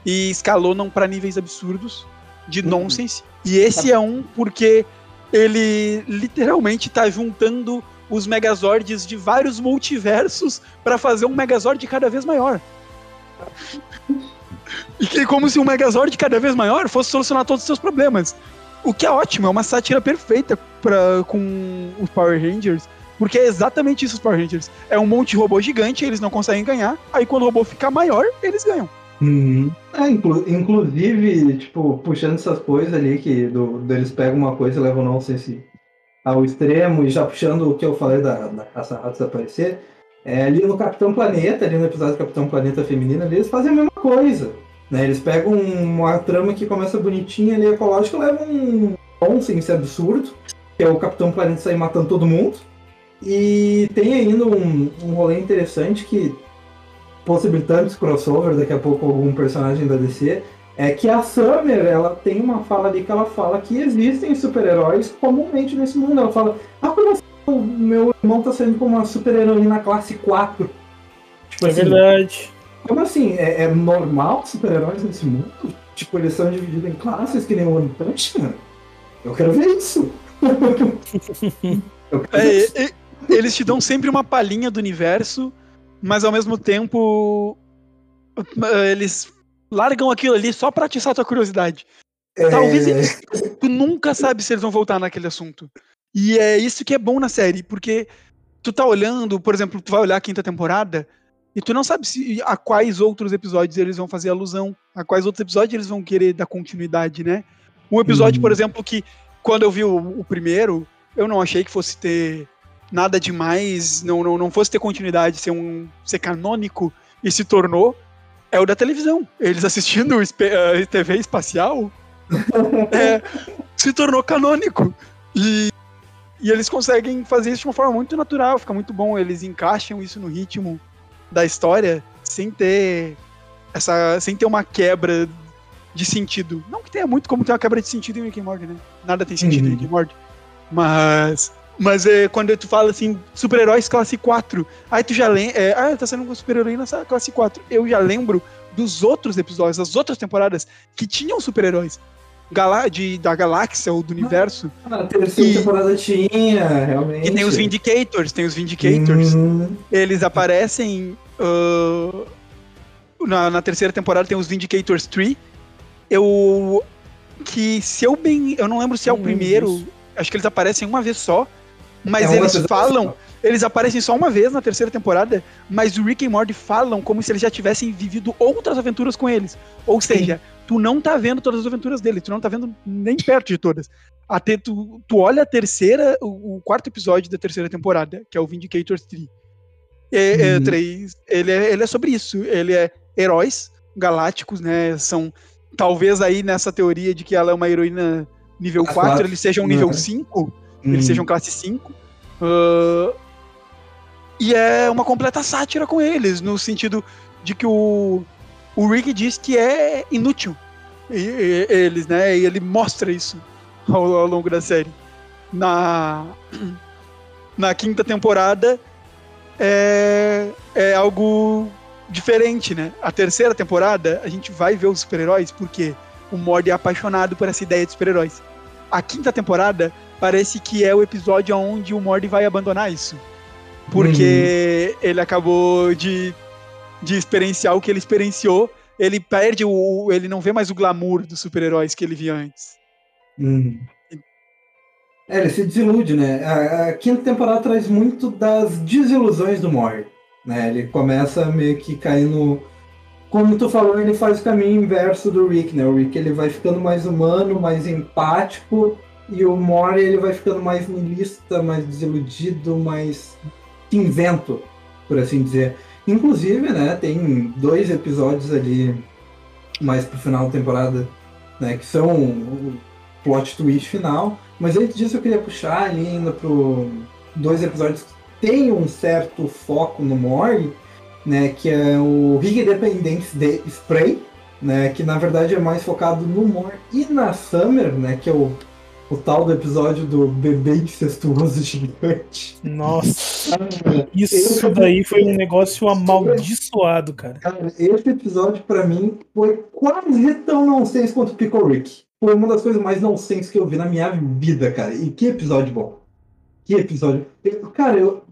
[SPEAKER 2] e escalonam pra níveis absurdos de
[SPEAKER 1] Uhum.
[SPEAKER 2] nonsense. E esse é um porque ele literalmente tá juntando os Megazords de vários multiversos pra fazer um Megazord cada vez maior. E que é como se um Megazord cada vez maior fosse solucionar todos os seus problemas. O que é ótimo, é uma sátira perfeita pra, com os Power Rangers, porque é exatamente isso os Power Rangers. É um monte de robô gigante, eles não conseguem ganhar, aí quando o robô ficar maior, eles ganham.
[SPEAKER 1] Uhum. É, inclu- inclusive, tipo, puxando essas coisas ali, que do, eles pegam uma coisa e levam não sei se ao extremo, e já puxando o que eu falei da, da caça-ratos aparecer, é, ali no Capitão Planeta, ali no episódio do Capitão Planeta Feminina, ali, eles fazem a mesma coisa. Né? Eles pegam uma trama que começa bonitinha ali, ecológica, levam um nonsense absurdo, que é o Capitão Planeta sair matando todo mundo. E tem ainda um, um rolê interessante que possibilitando esse crossover daqui a pouco algum personagem da DC, É que a Summer, ela tem uma fala ali que ela fala que existem super-heróis comumente nesse mundo. Ela fala, ah, como assim o meu irmão tá saindo como uma super-heroína classe 4? Tipo
[SPEAKER 3] É
[SPEAKER 1] assim,
[SPEAKER 3] verdade.
[SPEAKER 1] Como assim? É, é normal super-heróis nesse mundo? Tipo, eles são divididos em classes que nem o One Punch Man? Eu quero ver isso. Eu quero ver
[SPEAKER 2] É,
[SPEAKER 1] isso.
[SPEAKER 2] e- e- eles te dão sempre uma palhinha do universo, mas ao mesmo tempo eh, eles largam aquilo ali só pra atiçar a tua curiosidade. Talvez
[SPEAKER 1] É,
[SPEAKER 2] eles, tu nunca sabe se eles vão voltar naquele assunto. E é isso que é bom na série, porque tu tá olhando, por exemplo, tu vai olhar a quinta temporada e tu não sabe se a quais outros episódios eles vão fazer alusão, a quais outros episódios eles vão querer dar continuidade, né? Um episódio,
[SPEAKER 1] Uhum.
[SPEAKER 2] por exemplo, que quando eu vi o, o primeiro, eu não achei que fosse ter nada demais, não, não, não fosse ter continuidade, ser um ser canônico e se tornou é o da televisão. Eles assistindo eh, TV espacial é, se tornou canônico. E, e eles conseguem fazer isso de uma forma muito natural, fica muito bom. Eles encaixam isso no ritmo da história sem ter essa, sem ter uma quebra de sentido. Não que tenha muito como ter uma quebra de sentido em Rick and Morty, né? Nada tem sentido em
[SPEAKER 1] Uhum.
[SPEAKER 2] Rick and Morty. Mas mas é quando tu fala assim, super-heróis classe 4, aí tu já lembra, é, ah, tá sendo um super-herói nessa classe 4. Eu já lembro dos outros episódios, das outras temporadas que tinham super-heróis. Galá de, da galáxia ou do universo.
[SPEAKER 1] Na terceira
[SPEAKER 2] E-
[SPEAKER 1] temporada tinha, realmente.
[SPEAKER 2] E tem os Vindicators, tem os Vindicators.
[SPEAKER 1] Hum,
[SPEAKER 2] Eles aparecem. ah, na, na terceira temporada tem os Vindicators 3. Eu. Que se eu bem. Eu não lembro se é o primeiro. Acho que eles aparecem uma vez só. Mas
[SPEAKER 1] é
[SPEAKER 2] eles falam.
[SPEAKER 1] só.
[SPEAKER 2] Eles aparecem só uma vez na terceira temporada, mas o Rick e Morty falam como se eles já tivessem vivido outras aventuras com eles. Ou seja, tu não tá vendo todas as aventuras dele, tu não tá vendo nem perto de todas. Até tu, tu olha a terceira, o, o quarto episódio da terceira temporada, que é o Vindicators 3. É, é,
[SPEAKER 1] Uhum.
[SPEAKER 2] três, ele, é, ele é sobre isso. Ele é heróis galácticos, né? São talvez aí nessa teoria de que ela é uma heroína nível
[SPEAKER 1] Classe
[SPEAKER 2] 4,
[SPEAKER 1] quatro.
[SPEAKER 2] eles sejam nível
[SPEAKER 1] Uhum.
[SPEAKER 2] 5
[SPEAKER 1] hum.
[SPEAKER 2] eles sejam classe 5. ah, e é uma completa sátira com eles, no sentido de que o, o Rick diz que é inútil. E- e- eles, né? E ele mostra isso ao, ao longo da série. Na, na quinta temporada é, é algo diferente, né? A terceira temporada a gente vai ver os super-heróis porque o Mord é apaixonado por essa ideia de super-heróis. A quinta temporada parece que é o episódio onde o Mord vai abandonar isso. Porque ele acabou de, de experienciar o que ele experienciou. Ele perde o. Ele não vê mais o glamour dos super-heróis que ele via antes.
[SPEAKER 1] Hum. É, ele se desilude, né? A, a quinta temporada traz muito das desilusões do Mori. Né? Ele começa meio que caindo. Como tu falou, ele faz o caminho inverso do Rick, né? O Rick ele vai ficando mais humano, mais empático, e o Mori ele vai ficando mais niilista, mais desiludido, mais cinzento, por assim dizer. Inclusive, né, tem dois episódios ali mais pro final da temporada, né, que são o plot twist final. Mas antes disso eu queria puxar ali ainda pro dois episódios que tem um certo foco no Mori, né, que é o Rig Independence Day Spray, né, que na verdade é mais focado no Mori e na Summer, né, que é o, o tal do episódio do bebê incestuoso gigante.
[SPEAKER 3] Nossa, isso daí foi um negócio amaldiçoado, cara.
[SPEAKER 1] Cara, esse episódio pra mim foi quase tão nonsense quanto o Pickle Rick. Foi uma das coisas mais nonsense que eu vi na minha vida, cara. E que episódio bom. Que episódio. Eu- Cara, eu.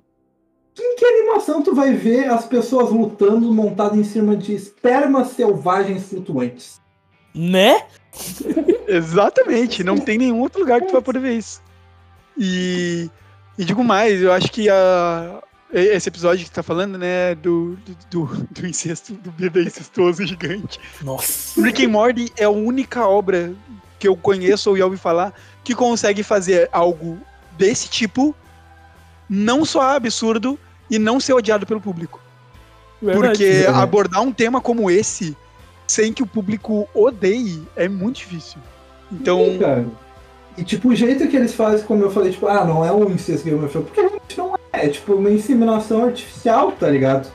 [SPEAKER 1] Em que animação tu vai ver as pessoas lutando montado em cima de espermas selvagens flutuantes?
[SPEAKER 3] Né?
[SPEAKER 2] Exatamente, não tem nenhum outro lugar que tu vai poder ver isso. E, e digo mais, eu acho que a, esse episódio que tu tá falando, né, do, do, do, incesto, do bebê incestuoso gigante.
[SPEAKER 3] Nossa.
[SPEAKER 2] Rick and Morty é a única obra que eu conheço ou já ouvi falar que consegue fazer algo desse tipo, não só absurdo e não ser odiado pelo público.
[SPEAKER 3] Verdade.
[SPEAKER 2] Porque
[SPEAKER 1] verdade.
[SPEAKER 2] abordar um tema como esse sem que o público odeie é muito difícil. Então,
[SPEAKER 1] Sim, cara. E tipo, o jeito que eles fazem, como eu falei, tipo, ah, não é um incesto Game of Thrones, porque realmente não é. É tipo uma inseminação artificial, tá ligado?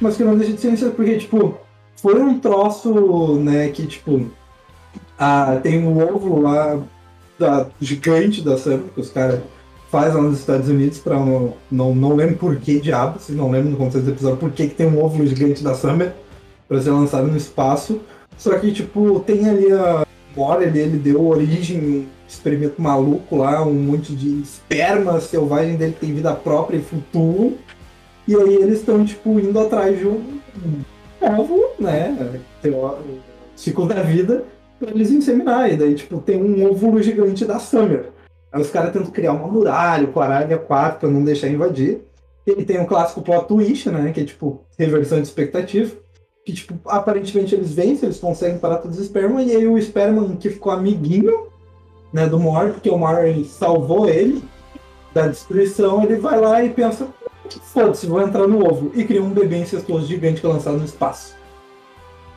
[SPEAKER 1] Mas que não deixa de ser incesto, porque, tipo, foi um troço, né, que, tipo, Ah, tem um ovo lá da, gigante da Summer que os caras fazem lá nos Estados Unidos pra um, não, não lembro por que diabo, se não lembro no contexto do episódio, por que, que tem um ovo gigante da Summer pra ser lançado no espaço. Só que, tipo, tem ali a. Mora ele, ele deu origem um experimento maluco lá, um monte de esperma selvagem dele que tem vida própria e futuro. E aí eles estão, tipo, indo atrás de um ovo, né? Tem o ciclo da vida, pra eles inseminar. E daí, tipo, tem um óvulo gigante da Summer. Aí os caras tentam criar uma muralha, o Aralha 4 pra não deixar invadir. Ele tem um clássico plot twist, né? Que é tipo reversão de expectativa. Que, tipo, aparentemente eles vencem, eles conseguem parar todos os esperma, e aí o esperma que ficou amiguinho né, do Mor, porque o Mor salvou ele da destruição, ele vai lá e pensa, foda-se, vou entrar no ovo. E cria um bebê incestuoso gigante que é lançado no espaço.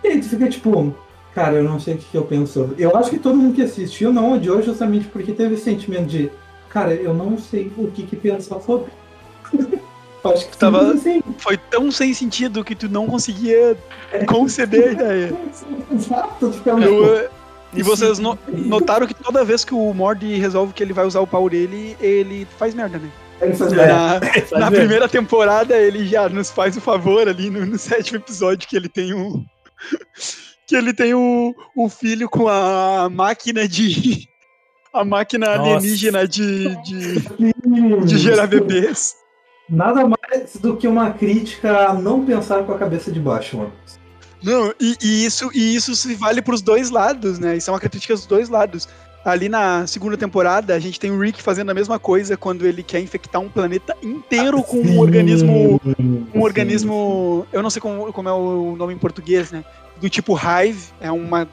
[SPEAKER 1] E aí tu fica tipo, cara, eu não sei o que, que eu penso sobre. Eu acho que todo mundo que assistiu não odiou justamente porque teve esse sentimento de, cara, eu não sei o que, que pensar sobre. acho que
[SPEAKER 2] Tava-
[SPEAKER 1] assim.
[SPEAKER 2] Foi tão sem sentido que tu não conseguia conceber a ideia.
[SPEAKER 1] Exato, tu fica
[SPEAKER 2] Eu, eh, e vocês no- notaram que toda vez que o Mord resolve que ele vai usar o pau dele, ele faz merda, né?
[SPEAKER 1] Ele faz merda.
[SPEAKER 2] Na, na primeira temporada, ele já nos faz o favor ali no, no sétimo episódio que ele tem um. Que ele tem o, o filho com a máquina de. A máquina
[SPEAKER 3] Nossa.
[SPEAKER 2] alienígena de, de, de gerar bebês.
[SPEAKER 1] Nada mais do que uma crítica a não pensar com a cabeça de baixo, mano.
[SPEAKER 2] Não, e, e isso, e isso se vale pros dois lados, né? Isso é uma crítica dos dois lados. Ali na segunda temporada, a gente tem o Rick fazendo a mesma coisa quando ele quer infectar um planeta inteiro com um organismo. Um organismo. Eu não sei como, como é o nome em português, né? Do tipo Hive. É uma.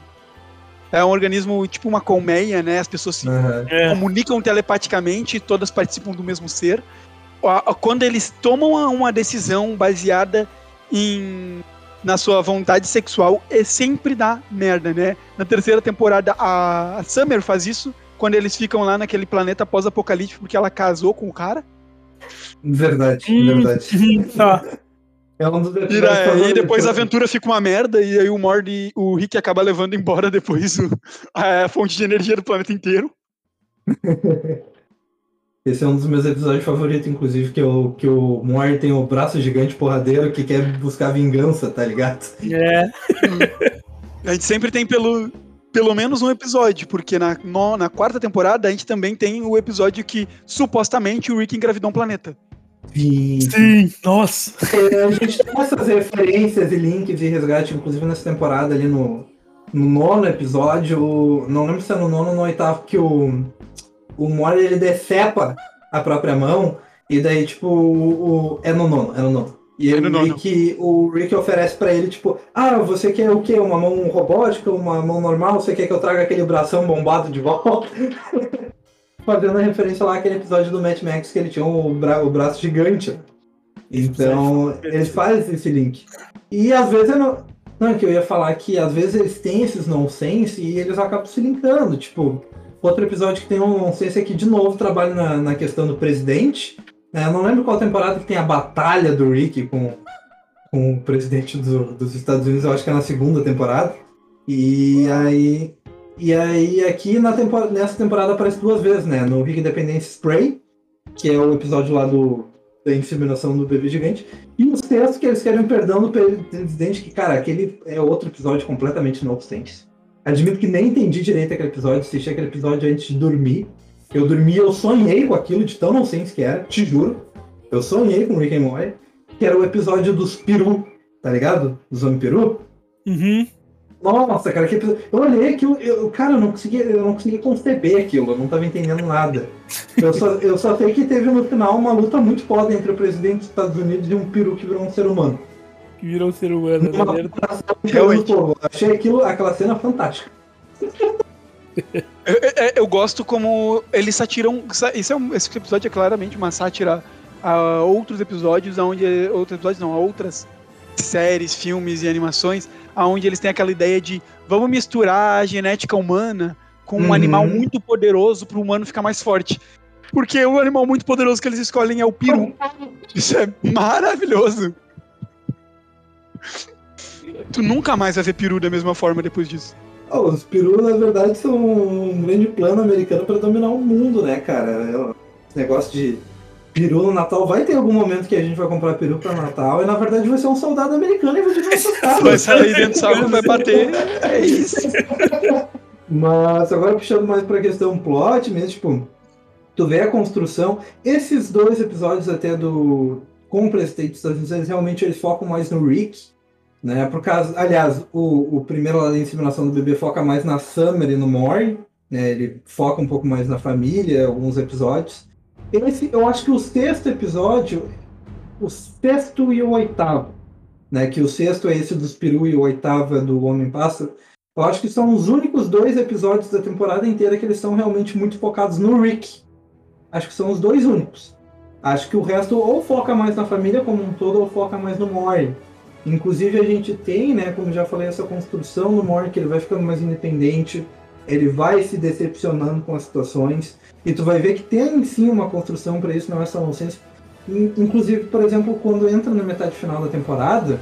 [SPEAKER 2] É um organismo tipo uma colmeia, né? As pessoas se.
[SPEAKER 3] É,
[SPEAKER 2] comunicam telepaticamente e todas participam do mesmo ser. Quando eles tomam uma decisão baseada em na sua vontade sexual, é sempre dá merda, né? Na terceira temporada, a Summer faz isso quando eles ficam lá naquele planeta pós-apocalíptico porque ela casou com o cara.
[SPEAKER 1] Verdade,
[SPEAKER 3] Hum.
[SPEAKER 1] verdade.
[SPEAKER 3] tá.
[SPEAKER 1] É um dos
[SPEAKER 2] E,
[SPEAKER 1] favoritos.
[SPEAKER 2] depois a aventura fica uma merda e aí o Mord, o Rick acaba levando embora depois o- a fonte de energia do planeta inteiro.
[SPEAKER 1] Esse é um dos meus episódios favoritos, inclusive, que, o que o Moir tem o braço gigante porradeiro que quer buscar vingança, tá ligado?
[SPEAKER 3] É,
[SPEAKER 2] A gente sempre tem pelo, pelo menos um episódio, porque na, no- na quarta temporada a gente também tem o episódio que supostamente o Rick engravidou um planeta.
[SPEAKER 1] Sim.
[SPEAKER 3] sim, nossa.
[SPEAKER 1] É, a gente tem essas referências e links e resgate, inclusive nessa temporada ali no, no nono episódio, não lembro se é no nono ou no oitavo, que o, o Mori ele decepa a própria mão, e daí, tipo, o, o- é no nono, é no nono. E
[SPEAKER 2] É no
[SPEAKER 1] o. Rick, o Rick oferece pra ele, tipo, ah, você quer o quê? Uma mão robótica, uma mão normal? Você quer que eu traga aquele bração bombado de volta? Fazendo a referência lá àquele episódio do Matt Max que ele tinha o, bra- o braço gigante. Então, eles fazem esse link. E às vezes eu não. Não, que eu ia falar que às vezes eles têm esses nonsense e eles acabam se linkando. Tipo, outro episódio que tem um nonsense aqui de novo trabalha na, na questão do presidente. né? Eu não lembro qual temporada que tem a batalha do Rick com, com o presidente do- dos Estados Unidos, eu acho que é na segunda temporada. E aí. E aí aqui na tempo- nessa temporada aparece duas vezes, né? No Rick Independence Spray, que é o episódio lá do, da inseminação do bebê gigante. E os textos que eles querem perdão do presidente, que, cara, aquele é outro episódio completamente inocente. Admito que nem entendi direito aquele episódio, assisti aquele episódio antes de dormir. Eu dormi, eu sonhei com aquilo de tão nonsense que era, te juro. Eu sonhei com Rick and Morty, que era o episódio dos peru, tá ligado? Dos homem peru.
[SPEAKER 3] Uhum.
[SPEAKER 1] Nossa, cara, que episódio... Eu olhei aquilo, eu, cara, eu não conseguia, eu não conseguia conceber aquilo, eu não tava entendendo nada. Eu só, eu só sei que teve no final uma luta muito foda entre o presidente dos Estados Unidos e um peru que virou um ser humano.
[SPEAKER 3] Que virou um ser humano,
[SPEAKER 1] Uma
[SPEAKER 3] né?
[SPEAKER 1] povo. Achei aquilo, aquela cena fantástica.
[SPEAKER 2] Eu, eu- eu gosto como eles satiram. Esse, é um- esse episódio é claramente uma sátira a outros episódios, onde. Outros episódios não, a outras séries, filmes e animações, onde eles têm aquela ideia de vamos misturar a genética humana com um
[SPEAKER 1] Uhum.
[SPEAKER 2] animal muito poderoso para o humano ficar mais forte. Porque o animal muito poderoso que eles escolhem é o peru. Isso é maravilhoso. Tu nunca mais vai ver peru da mesma forma depois disso.
[SPEAKER 1] Oh, os perus, na verdade, são um grande plano americano para dominar o mundo, né, cara? Esse negócio de peru no Natal. Vai ter algum momento que a gente vai comprar peru para Natal e, na verdade, vai ser um soldado americano e vai nossa casa.
[SPEAKER 2] Vai sair dentro do salão, vai bater. É isso.
[SPEAKER 1] Mas agora puxando mais pra questão plot mesmo, tipo, tu vê a construção. Esses dois episódios até do com o Estados Unidos, realmente eles focam mais no Rick, né? Por causa, aliás, o, o primeiro lá da inseminação do bebê foca mais na Summer e no Maury, né? Ele foca um pouco mais na família, alguns episódios. Esse, eu acho que o sexto episódio, o sexto e o oitavo, né? Que o sexto é esse dos peru e o oitavo é do Homem Pássaro eu acho que são os únicos dois episódios da temporada inteira que eles são realmente muito focados no Rick. Acho que são os dois únicos. Acho que o resto ou foca mais na família como um todo ou foca mais no Mori. Inclusive a gente tem, né, como já falei, essa construção no Mori que ele vai ficando mais independente, ele vai se decepcionando com as situações e tu vai ver que tem sim uma construção para isso, não é só nonsense. Inclusive, por exemplo, quando entra na metade final da temporada,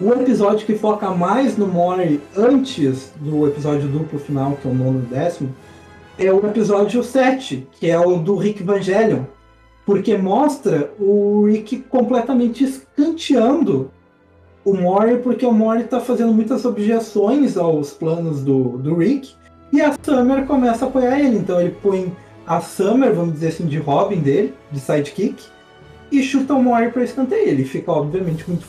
[SPEAKER 1] o episódio que foca mais no Mori antes do episódio duplo final, que é o nono e décimo, é o episódio 7, que é o do Rick Evangelion. Porque mostra o Rick completamente escanteando o Mori, porque o Mori está fazendo muitas objeções aos planos do, do Rick, e a Summer começa a apoiar ele. Então ele põe a Summer, vamos dizer assim, de Robin dele, de sidekick, e chuta o Mori para escanteio. Ele fica, obviamente, muito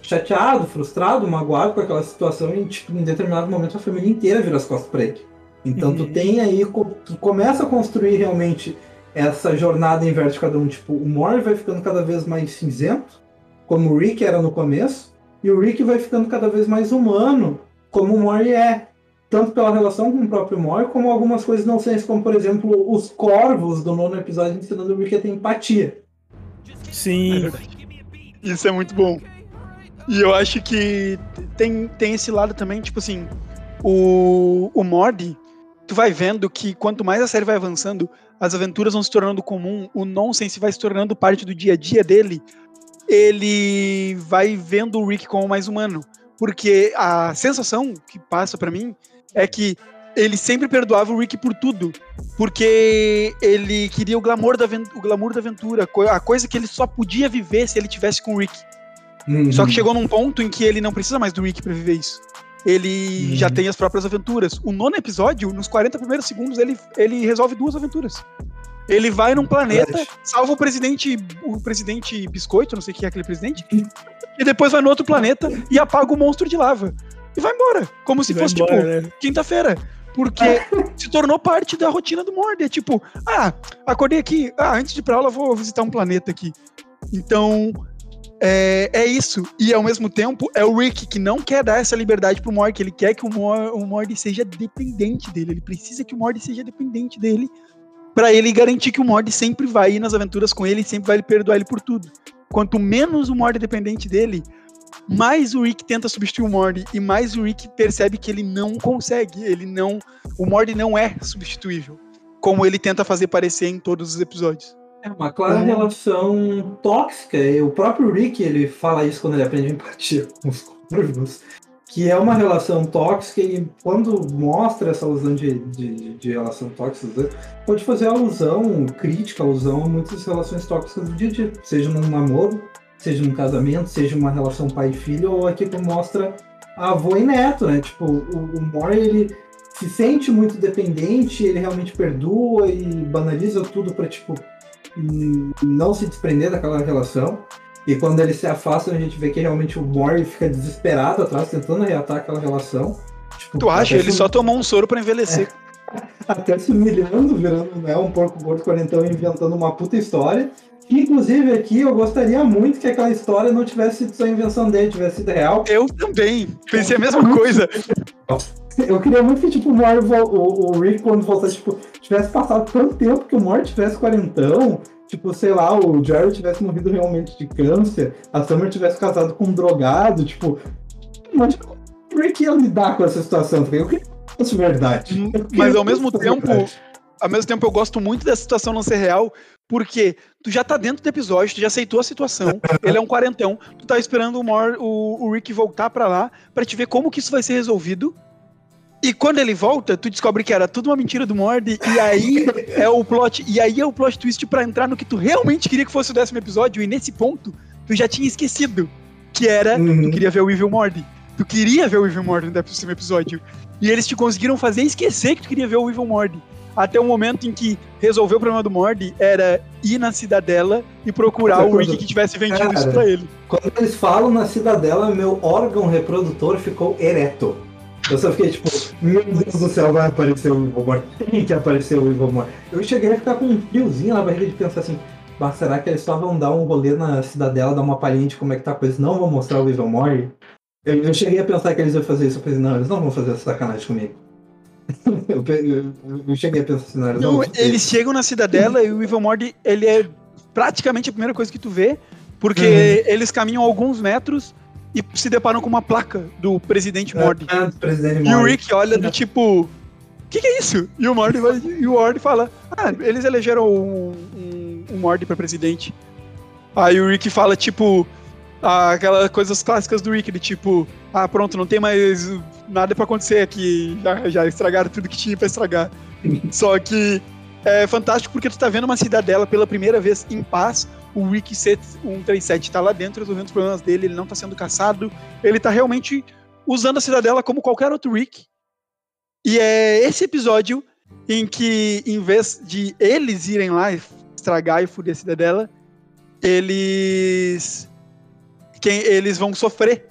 [SPEAKER 1] chateado, frustrado, magoado com aquela situação e, tipo, em determinado momento a família inteira vira as costas pra ele. Então uhum. tu tem aí, tu começa a construir realmente essa jornada inversa de cada um. Tipo, o Mori vai ficando cada vez mais cinzento, como o Rick era no começo, e o Rick vai ficando cada vez mais humano, como o Mori é. Tanto pela relação com o próprio Mori, como algumas coisas não sensas, como por exemplo os corvos do nono episódio ensinando o Rick a ter empatia.
[SPEAKER 3] Sim.
[SPEAKER 2] É Isso é muito bom. E eu acho que tem, tem esse lado também, tipo assim, o, o mod, tu vai vendo que quanto mais a série vai avançando, as aventuras vão se tornando comum, o nonsense vai se tornando parte do dia a dia dele, ele vai vendo o Rick como mais humano. Porque a sensação que passa para mim é que ele sempre perdoava o Rick por tudo. Porque ele queria o glamour da, o glamour da aventura, a coisa que ele só podia viver se ele tivesse com o Rick. Uhum. Só que chegou num ponto em que ele não precisa mais do Rick pra viver isso. Ele uhum. já tem as próprias aventuras. O nono episódio, nos 40 primeiros segundos, ele, ele resolve duas aventuras. Ele vai num planeta, salva o presidente, o presidente Biscoito, não sei quem é aquele presidente, e depois vai no outro planeta e apaga o monstro de lava. E vai embora. Como se fosse, embora, tipo, né? quinta-feira. Porque se tornou parte da rotina do Mord. É tipo, ah, acordei aqui, ah, antes de ir pra aula vou visitar um planeta aqui. Então, é, é isso. E ao mesmo tempo, é o Rick que não quer dar essa liberdade pro Morty. Ele quer que o, Mor o Morty seja dependente dele. Ele precisa que o Morty seja dependente dele para ele garantir que o Morty sempre vai ir nas aventuras com ele e sempre vai perdoar ele por tudo. Quanto menos o Morty é dependente dele, mais o Rick tenta substituir o Morty e mais o Rick percebe que ele não consegue. Ele não, o Morty não é substituível, como ele tenta fazer parecer em todos os episódios.
[SPEAKER 1] É uma clara relação tóxica. E o próprio Rick ele fala isso quando ele aprende empatia com os corvos. Que é uma relação tóxica e quando mostra essa alusão de, de, de relação tóxica, pode fazer alusão, crítica, alusão a muitas relações tóxicas do dia a dia. Seja num namoro, seja num casamento, seja uma relação pai filho, ou aqui que mostra avô e neto, né? Tipo, o, o Mori, ele se sente muito dependente, ele realmente perdoa e banaliza tudo para tipo, não se desprender daquela relação. E quando ele se afasta, a gente vê que realmente o Mori fica desesperado atrás, tentando reatar aquela relação.
[SPEAKER 2] Tipo, tu acha? Ele se... só tomou um soro para envelhecer.
[SPEAKER 1] É. Até se humilhando, virando né, um porco gordo quarentão, inventando uma puta história. Inclusive, aqui eu gostaria muito que aquela história não tivesse sido só invenção dele, tivesse sido real.
[SPEAKER 2] Eu também. Pensei a mesma coisa.
[SPEAKER 1] Eu queria muito que, tipo, o, o, o Rick, quando voltasse, tipo, tivesse passado tanto tempo que o Mori tivesse quarentão, tipo, sei lá, o Jerry tivesse morrido realmente de câncer, a Summer tivesse casado com um drogado, tipo, mas tipo, o Rick ia lidar com essa situação, eu queria que fosse verdade.
[SPEAKER 2] Hum, mas ao mesmo tempo, verdade. ao mesmo tempo eu gosto muito dessa situação não ser real, porque tu já tá dentro do episódio, tu já aceitou a situação, ele é um quarentão, tu tá esperando o, Mor, o, o Rick voltar para lá para te ver como que isso vai ser resolvido, E quando ele volta, tu descobre que era tudo uma mentira do Mord, e aí é o plot, e aí é o plot twist para entrar no que tu realmente queria que fosse o décimo episódio, e nesse ponto, tu já tinha esquecido que era,
[SPEAKER 1] Uhum.
[SPEAKER 2] tu queria ver o Evil Mord. Tu queria ver o Evil Mord no décimo episódio. E eles te conseguiram fazer esquecer que tu queria ver o Evil Mord. Até o momento em que resolver o problema do Mord era ir na cidadela e procurar o Rick que tivesse vendido
[SPEAKER 1] Cara.
[SPEAKER 2] isso pra ele.
[SPEAKER 1] Quando eles falam na cidadela, meu órgão reprodutor ficou ereto. Eu só fiquei tipo, meu Deus do céu, vai aparecer o Evil Mord. Tem que aparecer o Evil Mord. Eu cheguei a ficar com um friozinho na barriga de pensar assim, "Bah, será que eles só vão dar um rolê na cidadela, dar uma palhinha de como é que tá a coisa, não vão mostrar o Evil Mord? Eu, eu cheguei a pensar que eles iam fazer isso, eu pensei, não, eles não vão fazer essa sacanagem comigo. eu, eu- eu cheguei a pensar não, eles não,
[SPEAKER 2] Não, chegam na cidadela e o Evil Mord, ele é praticamente a primeira coisa que tu vê, porque
[SPEAKER 1] Uhum.
[SPEAKER 2] eles caminham alguns metros e se deparam com uma placa do presidente Mord.
[SPEAKER 1] Ah, presidente
[SPEAKER 2] E o. Rick olha do tipo, o que, que é isso? E o Mord e o Mord fala, ah, eles elegeram um, um, um Mord pra presidente. Aí o Rick fala, tipo, ah, aquelas coisas clássicas do Rick, de tipo, ah, pronto, não tem mais nada pra acontecer aqui, já, já estragaram tudo que tinha pra estragar. Só que é fantástico porque tu tá vendo uma cidadela pela primeira vez em paz. O Rick 137 tá lá dentro resolvendo os problemas dele, ele não tá sendo caçado. Ele tá realmente usando a cidadela como qualquer outro Rick. E é esse episódio em que, em vez de eles irem lá e estragar e fuder a cidadela, eles. Quem, eles vão sofrer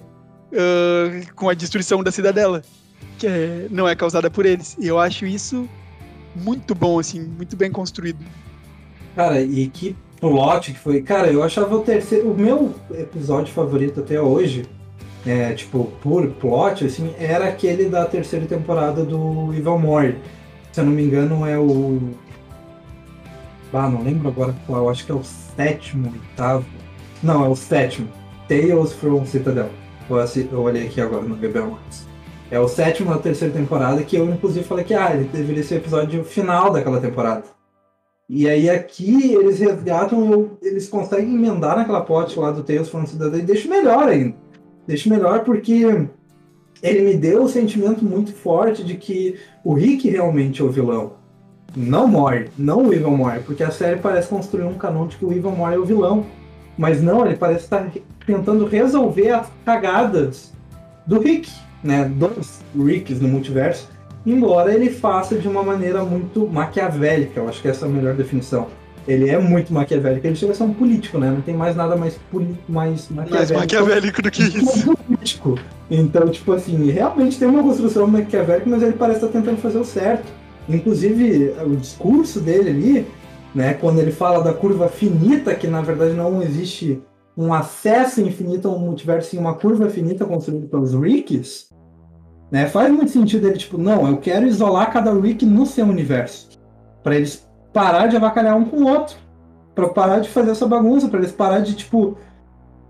[SPEAKER 2] ah, com a destruição da cidadela. Que é- não é causada por eles. E eu acho isso muito bom, assim, muito bem construído.
[SPEAKER 1] Cara, e que plot que foi. Cara, eu achava o terceiro. O meu episódio favorito até hoje, é, tipo, por plot, assim, era aquele da terceira temporada do Evil Mord. Se eu não me engano, é o. Ah, não lembro agora qual, acho que é o sétimo, oitavo. Não, é o sétimo. Tales from Citadel. Eu, olhei aqui agora no Gabriel Max. É o sétimo da terceira temporada, que eu inclusive falei que ah, ele deveria ser o episódio final daquela temporada. E aí aqui eles resgatam, eles conseguem emendar naquela pote lá do Tales from Cidadão e deixa melhor ainda. Deixa melhor porque ele me deu o sentimento muito forte de que o Rick realmente é o vilão. Não morre, não o Evil Mord, porque a série parece construir um canon de que o Evil Mord é o vilão. Mas não, ele parece estar tentando resolver as cagadas do Rick, né? Dos Ricks no multiverso. Embora ele faça de uma maneira muito maquiavélica, eu acho que essa é a melhor definição. Ele é muito maquiavélico, ele chega a ser um político, né? Não tem mais nada mais, poli- mais
[SPEAKER 2] Mais
[SPEAKER 1] maquiavélico
[SPEAKER 2] maquiavélico do que isso.
[SPEAKER 1] político. Então, tipo assim, realmente tem uma construção maquiavélica, mas ele parece estar tentando fazer o certo. Inclusive, o discurso dele ali, né, quando ele fala da curva finita, que na verdade não existe um acesso infinito a um multiverso em uma curva finita construída pelos Ricks, né, faz muito sentido ele, tipo, não, eu quero isolar cada Rick no seu universo. Pra eles parar de avacalhar um com o outro. Pra parar de fazer essa bagunça, pra eles parar de, tipo,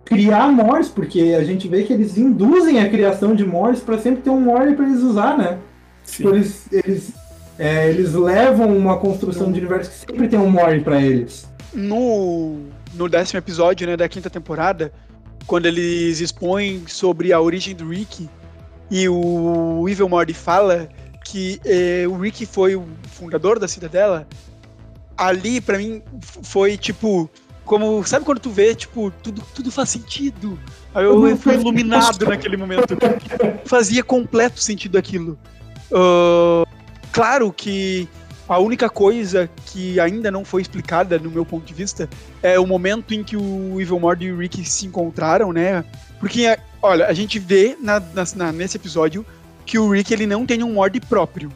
[SPEAKER 1] criar mores, porque a gente vê que eles induzem a criação de mores para sempre ter um more para eles usar, né?
[SPEAKER 3] Sim.
[SPEAKER 1] Eles, eles, é, eles levam uma construção de universo que sempre tem um more para eles.
[SPEAKER 2] No, no décimo episódio né, da quinta temporada, quando eles expõem sobre a origem do Rick, e o Evil Mord fala que eh, o Rick foi o fundador da cidadela, ali pra mim foi tipo. Como, sabe quando tu vê, tipo, tudo, tudo faz sentido? Aí eu
[SPEAKER 1] Tudo
[SPEAKER 2] fui iluminado naquele momento. Fazia completo sentido aquilo. Ah, claro que a única coisa que ainda não foi explicada, no meu ponto de vista, é o momento em que o Evil Mord e o Rick se encontraram, né? Porque, olha, a gente vê na, na- nesse episódio que o Rick ele não tem um Mord próprio.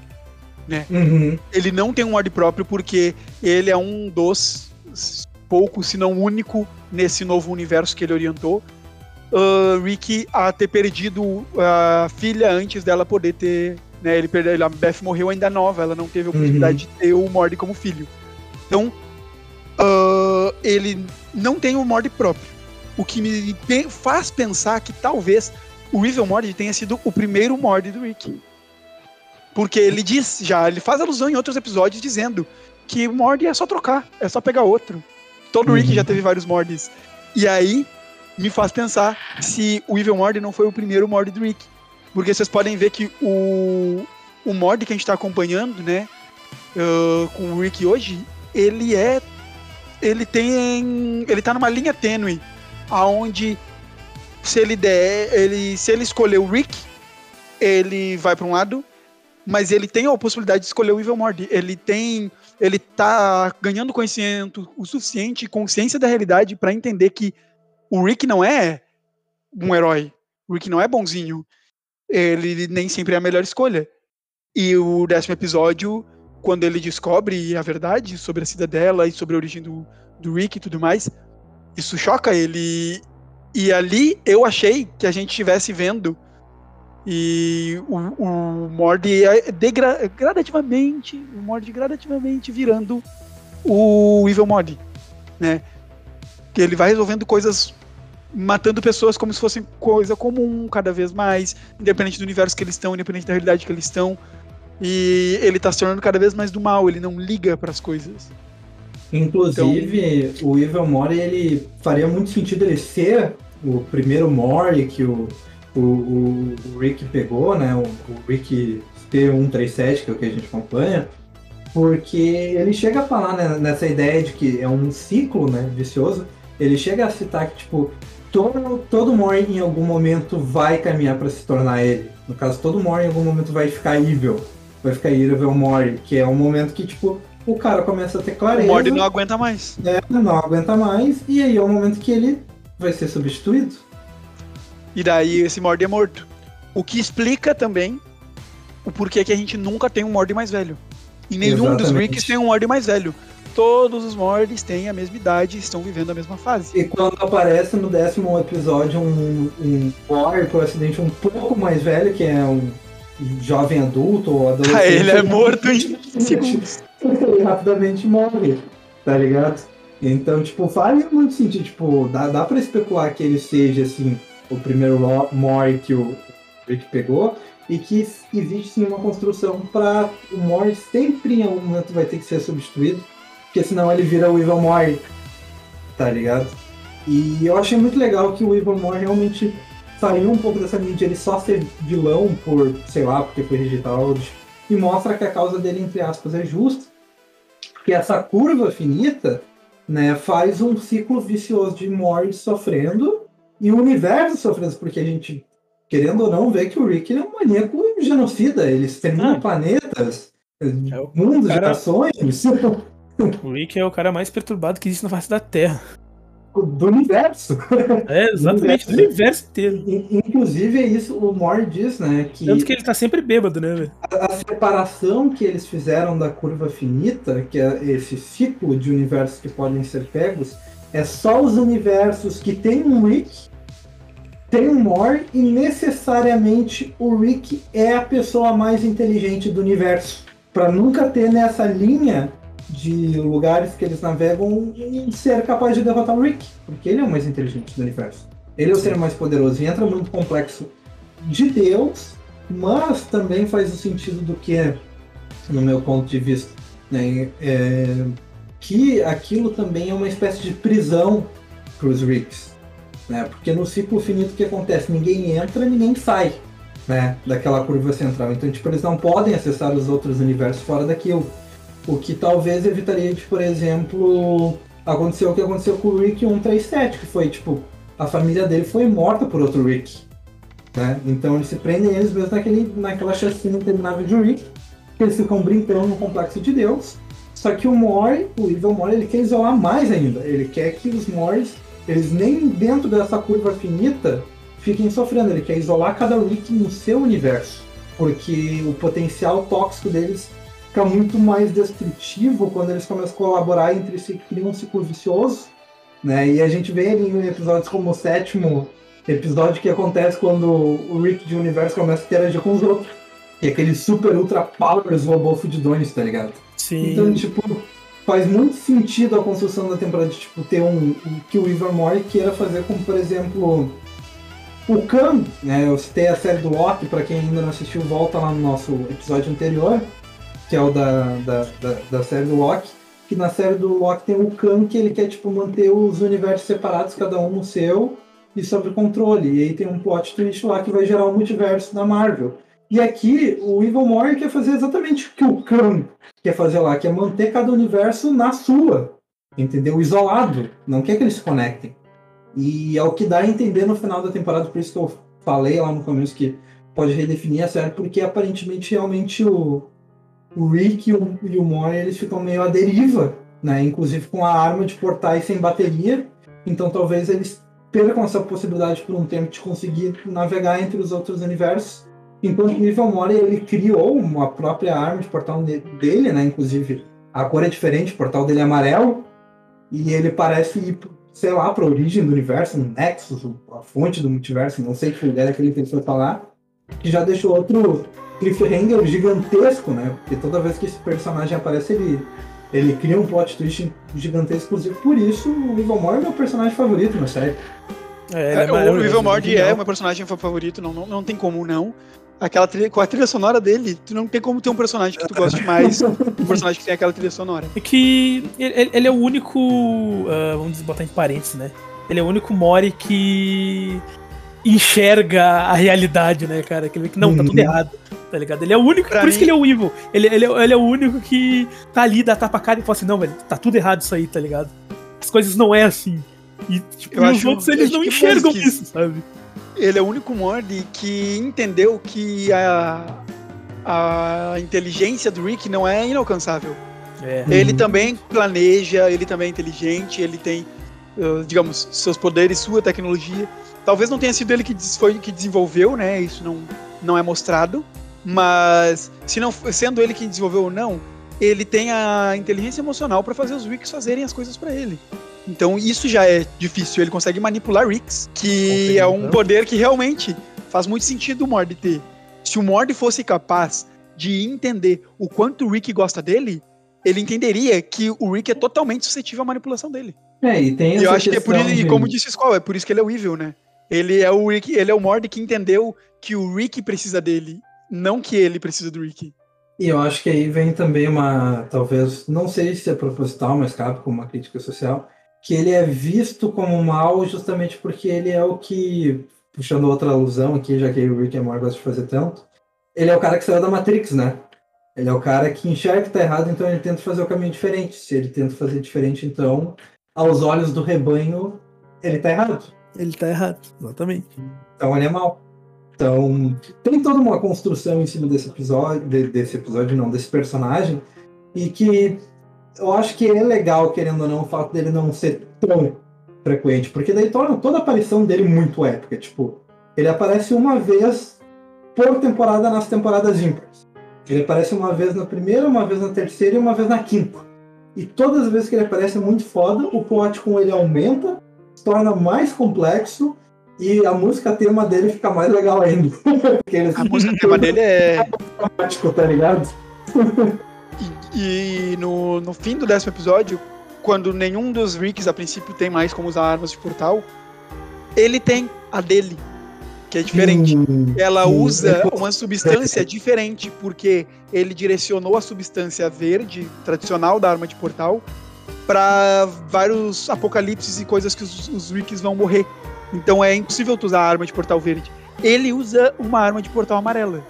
[SPEAKER 1] Uhum.
[SPEAKER 2] Ele não tem um Mord próprio porque ele é um dos poucos, se não o único, nesse novo universo que ele orientou. ah, Rick a ter perdido a filha antes dela poder ter. Né, ele perdeu, a Beth morreu ainda nova, ela não teve a oportunidade de ter o Mord como filho. Então, ah, ele não tem o Mord próprio. O que me faz pensar que talvez o Evil Mord tenha sido o primeiro Mord do Rick. Porque ele diz já, ele faz alusão em outros episódios dizendo que Mord é só trocar, é só pegar outro. Todo
[SPEAKER 1] Uhum.
[SPEAKER 2] Rick já teve vários Mords. E aí me faz pensar se o Evil Mord não foi o primeiro Mord do Rick. Porque vocês podem ver que o, o mod que a gente tá acompanhando, né, uh, com o Rick hoje, ele é ele tem ele tá numa linha tênue aonde se ele der, ele se ele escolher o Rick, ele vai para um lado, mas ele tem a possibilidade de escolher o Evil Mord. Ele tem ele tá ganhando conhecimento o suficiente, consciência da realidade para entender que o Rick não é um herói. O Rick não é bonzinho. Ele nem sempre é a melhor escolha. E o décimo episódio, quando ele descobre a verdade sobre a cidadela e sobre a origem do, do Rick e tudo mais, isso choca ele. E ali eu achei que a gente estivesse vendo e o, o Mord é degra gradativamente, o Mord gradativamente virando o Evil Mod, né? Que ele vai resolvendo coisas matando pessoas como se fosse coisa comum cada vez mais, independente do universo que eles estão, independente da realidade que eles estão. E ele tá se tornando cada vez mais do mal, ele não liga para as coisas.
[SPEAKER 1] Inclusive, então, o Evil Mori, ele faria muito sentido ele ser o primeiro Mori que o, o, o, Rick pegou, né? O, o Rick P137, que é o que a gente acompanha, porque ele chega a falar né, nessa ideia de que é um ciclo né, vicioso, ele chega a citar que, tipo, todo, todo Mori em algum momento vai caminhar para se tornar ele. No caso, todo Mori em algum momento vai ficar evil. Vai ficar evil Mori, que é um momento que, tipo, o cara começa a ter clareza. O
[SPEAKER 2] Mori não aguenta mais.
[SPEAKER 1] É, não aguenta mais, e aí é o momento que ele vai ser substituído.
[SPEAKER 2] E daí esse Mord é morto. O que explica também o porquê que a gente nunca tem um Mord mais velho. E nenhum Exatamente. dos Ricks tem um Mord mais velho todos os Mordes têm a mesma idade e estão vivendo a mesma fase.
[SPEAKER 1] E quando aparece no décimo episódio um, um Mord, por acidente, um pouco mais velho, que é um jovem adulto ou adolescente. Ah,
[SPEAKER 2] ele é morto em segundos.
[SPEAKER 1] Ele rapidamente morre, tá ligado? Então, tipo, faz muito sentido. Tipo, dá, dá pra especular que ele seja, assim, o primeiro Mori que o Rick pegou e que existe sim uma construção para o Mori sempre em algum momento vai ter que ser substituído porque senão ele vira o Evil Moore, tá ligado? E eu achei muito legal que o Evil Moore realmente saiu um pouco dessa mídia, ele só ser vilão por, sei lá, porque foi digital, e mostra que a causa dele, entre aspas, é justa, que essa curva finita, né, faz um ciclo vicioso de morte sofrendo e o universo sofrendo, porque a gente, querendo ou não, vê que o Rick é um maníaco genocida, ele extermina ah. planetas, é mundos, cara... gerações.
[SPEAKER 3] O Rick é o cara mais perturbado que existe na face da Terra.
[SPEAKER 1] Do universo.
[SPEAKER 3] É, exatamente, do universo, do universo inteiro.
[SPEAKER 1] Inclusive, é isso, o Moore diz, né? Que
[SPEAKER 3] Tanto que ele tá sempre bêbado, né, velho?
[SPEAKER 1] A, a, separação que eles fizeram da curva finita, que é esse ciclo de universos que podem ser pegos, é só os universos que tem um Rick, tem um Moore, e necessariamente o Rick é a pessoa mais inteligente do universo. Para nunca ter nessa linha de lugares que eles navegam um ser capaz de derrotar o Rick, porque ele é o mais inteligente do universo. Ele é o ser mais poderoso e entra muito complexo de Deus, mas também faz o sentido do que é, no meu ponto de vista, né, é, que aquilo também é uma espécie de prisão para os Ricks. Né, porque no ciclo finito o que acontece? Ninguém entra, ninguém sai né, daquela curva central. Então, tipo, eles não podem acessar os outros universos fora daquilo. O que talvez evitaria de, por exemplo, acontecer o que aconteceu com o Rick 137, que foi, tipo, a família dele foi morta por outro Rick. Né? Então eles se prendem eles mesmo naquele, naquela chacina interminável de Rick, que eles ficam brincando no complexo de Deus. Só que o Mori, o Evil Mori, ele quer isolar mais ainda. Ele quer que os Moris, eles nem dentro dessa curva finita, fiquem sofrendo. Ele quer isolar cada Rick no seu universo. Porque o potencial tóxico deles fica muito mais destrutivo quando eles começam a colaborar entre si, criam um ciclo vicioso, né? E a gente vê ali em episódios como o sétimo episódio que acontece quando o Rick de Universo começa a interagir com os outros. E aquele super ultra powers robô fudidones, tá ligado?
[SPEAKER 3] Sim.
[SPEAKER 1] Então, tipo, faz muito sentido a construção da temporada de tipo, ter um, um que o Evermore queira fazer como, por exemplo, o Khan, né? Eu citei a série do Loki, para quem ainda não assistiu, volta lá no nosso episódio anterior que é o da, da, da, da, série do Loki, que na série do Loki tem o Khan que ele quer tipo manter os universos separados, cada um no seu, e sobre controle. E aí tem um plot twist lá que vai gerar um multiverso da Marvel. E aqui o Evil Mori quer fazer exatamente o que o Khan quer fazer lá, que é manter cada universo na sua, entendeu? Isolado. Não quer que eles se conectem. E é o que dá a entender no final da temporada, por isso que eu falei lá no começo que pode redefinir a série, porque aparentemente realmente o, o Rick e o, e o eles ficam meio à deriva, né? Inclusive com a arma de portais sem bateria. Então talvez eles percam essa possibilidade por um tempo de conseguir navegar entre os outros universos. Enquanto o Evil Mori ele criou uma própria arma de portal dele, né? Inclusive a cor é diferente, o portal dele é amarelo e ele parece ir, sei lá, para a origem do universo, um Nexus, a fonte do multiverso, não sei que lugar é que ele foi falar, que já deixou outro cliffhanger gigantesco, né? Porque toda vez que esse personagem aparece, ele, ele cria um plot twist gigantesco. Inclusive, por isso, o Evil Mord é meu personagem favorito na série.
[SPEAKER 2] É, é, o Evil Mord é o meu personagem favorito, não, não, não tem como não. Aquela trilha, com a trilha sonora dele, tu não tem como ter um personagem que tu goste mais um personagem que tem aquela trilha sonora.
[SPEAKER 3] É que ele, ele é o único. Uh, vamos botar em parênteses, né? Ele é o único Mori que enxerga a realidade, né, cara? Que, que não, tá tudo uhum. errado, tá ligado? Ele é o único, pra por mim... isso que ele é o evil. Ele, ele, é, ele é o único que tá ali, dá tapa a cara e fala assim, não, velho, tá tudo errado isso aí, tá ligado? As coisas não é assim. E, tipo, eu os outros, eles não enxergam isso, sabe?
[SPEAKER 2] Ele é o único Mord que entendeu que a, a inteligência do Rick não é inalcançável. É. Ele uhum. também planeja, ele também é inteligente, ele tem, digamos, seus poderes, sua tecnologia. Talvez não tenha sido ele que foi que desenvolveu, né? Isso não, não é mostrado. Mas se não sendo ele quem desenvolveu ou não, ele tem a inteligência emocional para fazer os Ricks fazerem as coisas para ele. Então isso já é difícil. Ele consegue manipular Ricks, que é um poder que realmente faz muito sentido o Mord ter. Se o Mord fosse capaz de entender o quanto o Rick gosta dele, ele entenderia que o Rick é totalmente suscetível à manipulação dele.
[SPEAKER 1] É, e tem essa
[SPEAKER 2] Eu acho que é por isso, e como disse o Skull, é por isso que ele é o Evil, né? Ele é o Rick, ele é o Mord que entendeu que o Rick precisa dele, não que ele precisa do Rick.
[SPEAKER 1] E eu acho que aí vem também uma, talvez, não sei se é proposital, mas cabe como uma crítica social, que ele é visto como mal justamente porque ele é o que, puxando outra alusão aqui, já que o Rick e a Morty gostam de fazer tanto, ele é o cara que saiu da Matrix, né? Ele é o cara que enxerga que tá errado, então ele tenta fazer o caminho diferente. Se ele tenta fazer diferente, então, aos olhos do rebanho, ele tá errado
[SPEAKER 3] ele tá errado, exatamente.
[SPEAKER 1] Então ele é mal. Então, tem toda uma construção em cima desse episódio, de, desse episódio não, desse personagem, e que eu acho que é legal, querendo ou não, o fato dele não ser tão frequente, porque daí torna toda a aparição dele muito épica. Tipo, ele aparece uma vez por temporada nas temporadas ímpares. Ele aparece uma vez na primeira, uma vez na terceira e uma vez na quinta. E todas as vezes que ele aparece é muito foda, o plot com ele aumenta, torna mais complexo e a música tema dele fica mais legal ainda.
[SPEAKER 2] A música tema dele é.
[SPEAKER 1] Automático, tá ligado?
[SPEAKER 2] e, e no, no fim do décimo episódio, quando nenhum dos Ricks a princípio tem mais como usar armas de portal, ele tem a dele, que é diferente. Hum, Ela hum, usa uma substância diferente, porque ele direcionou a substância verde, tradicional da arma de portal, para vários apocalipses e coisas que os, os vão morrer. Então é impossível tu usar a arma de portal verde. Ele usa uma arma de portal amarela.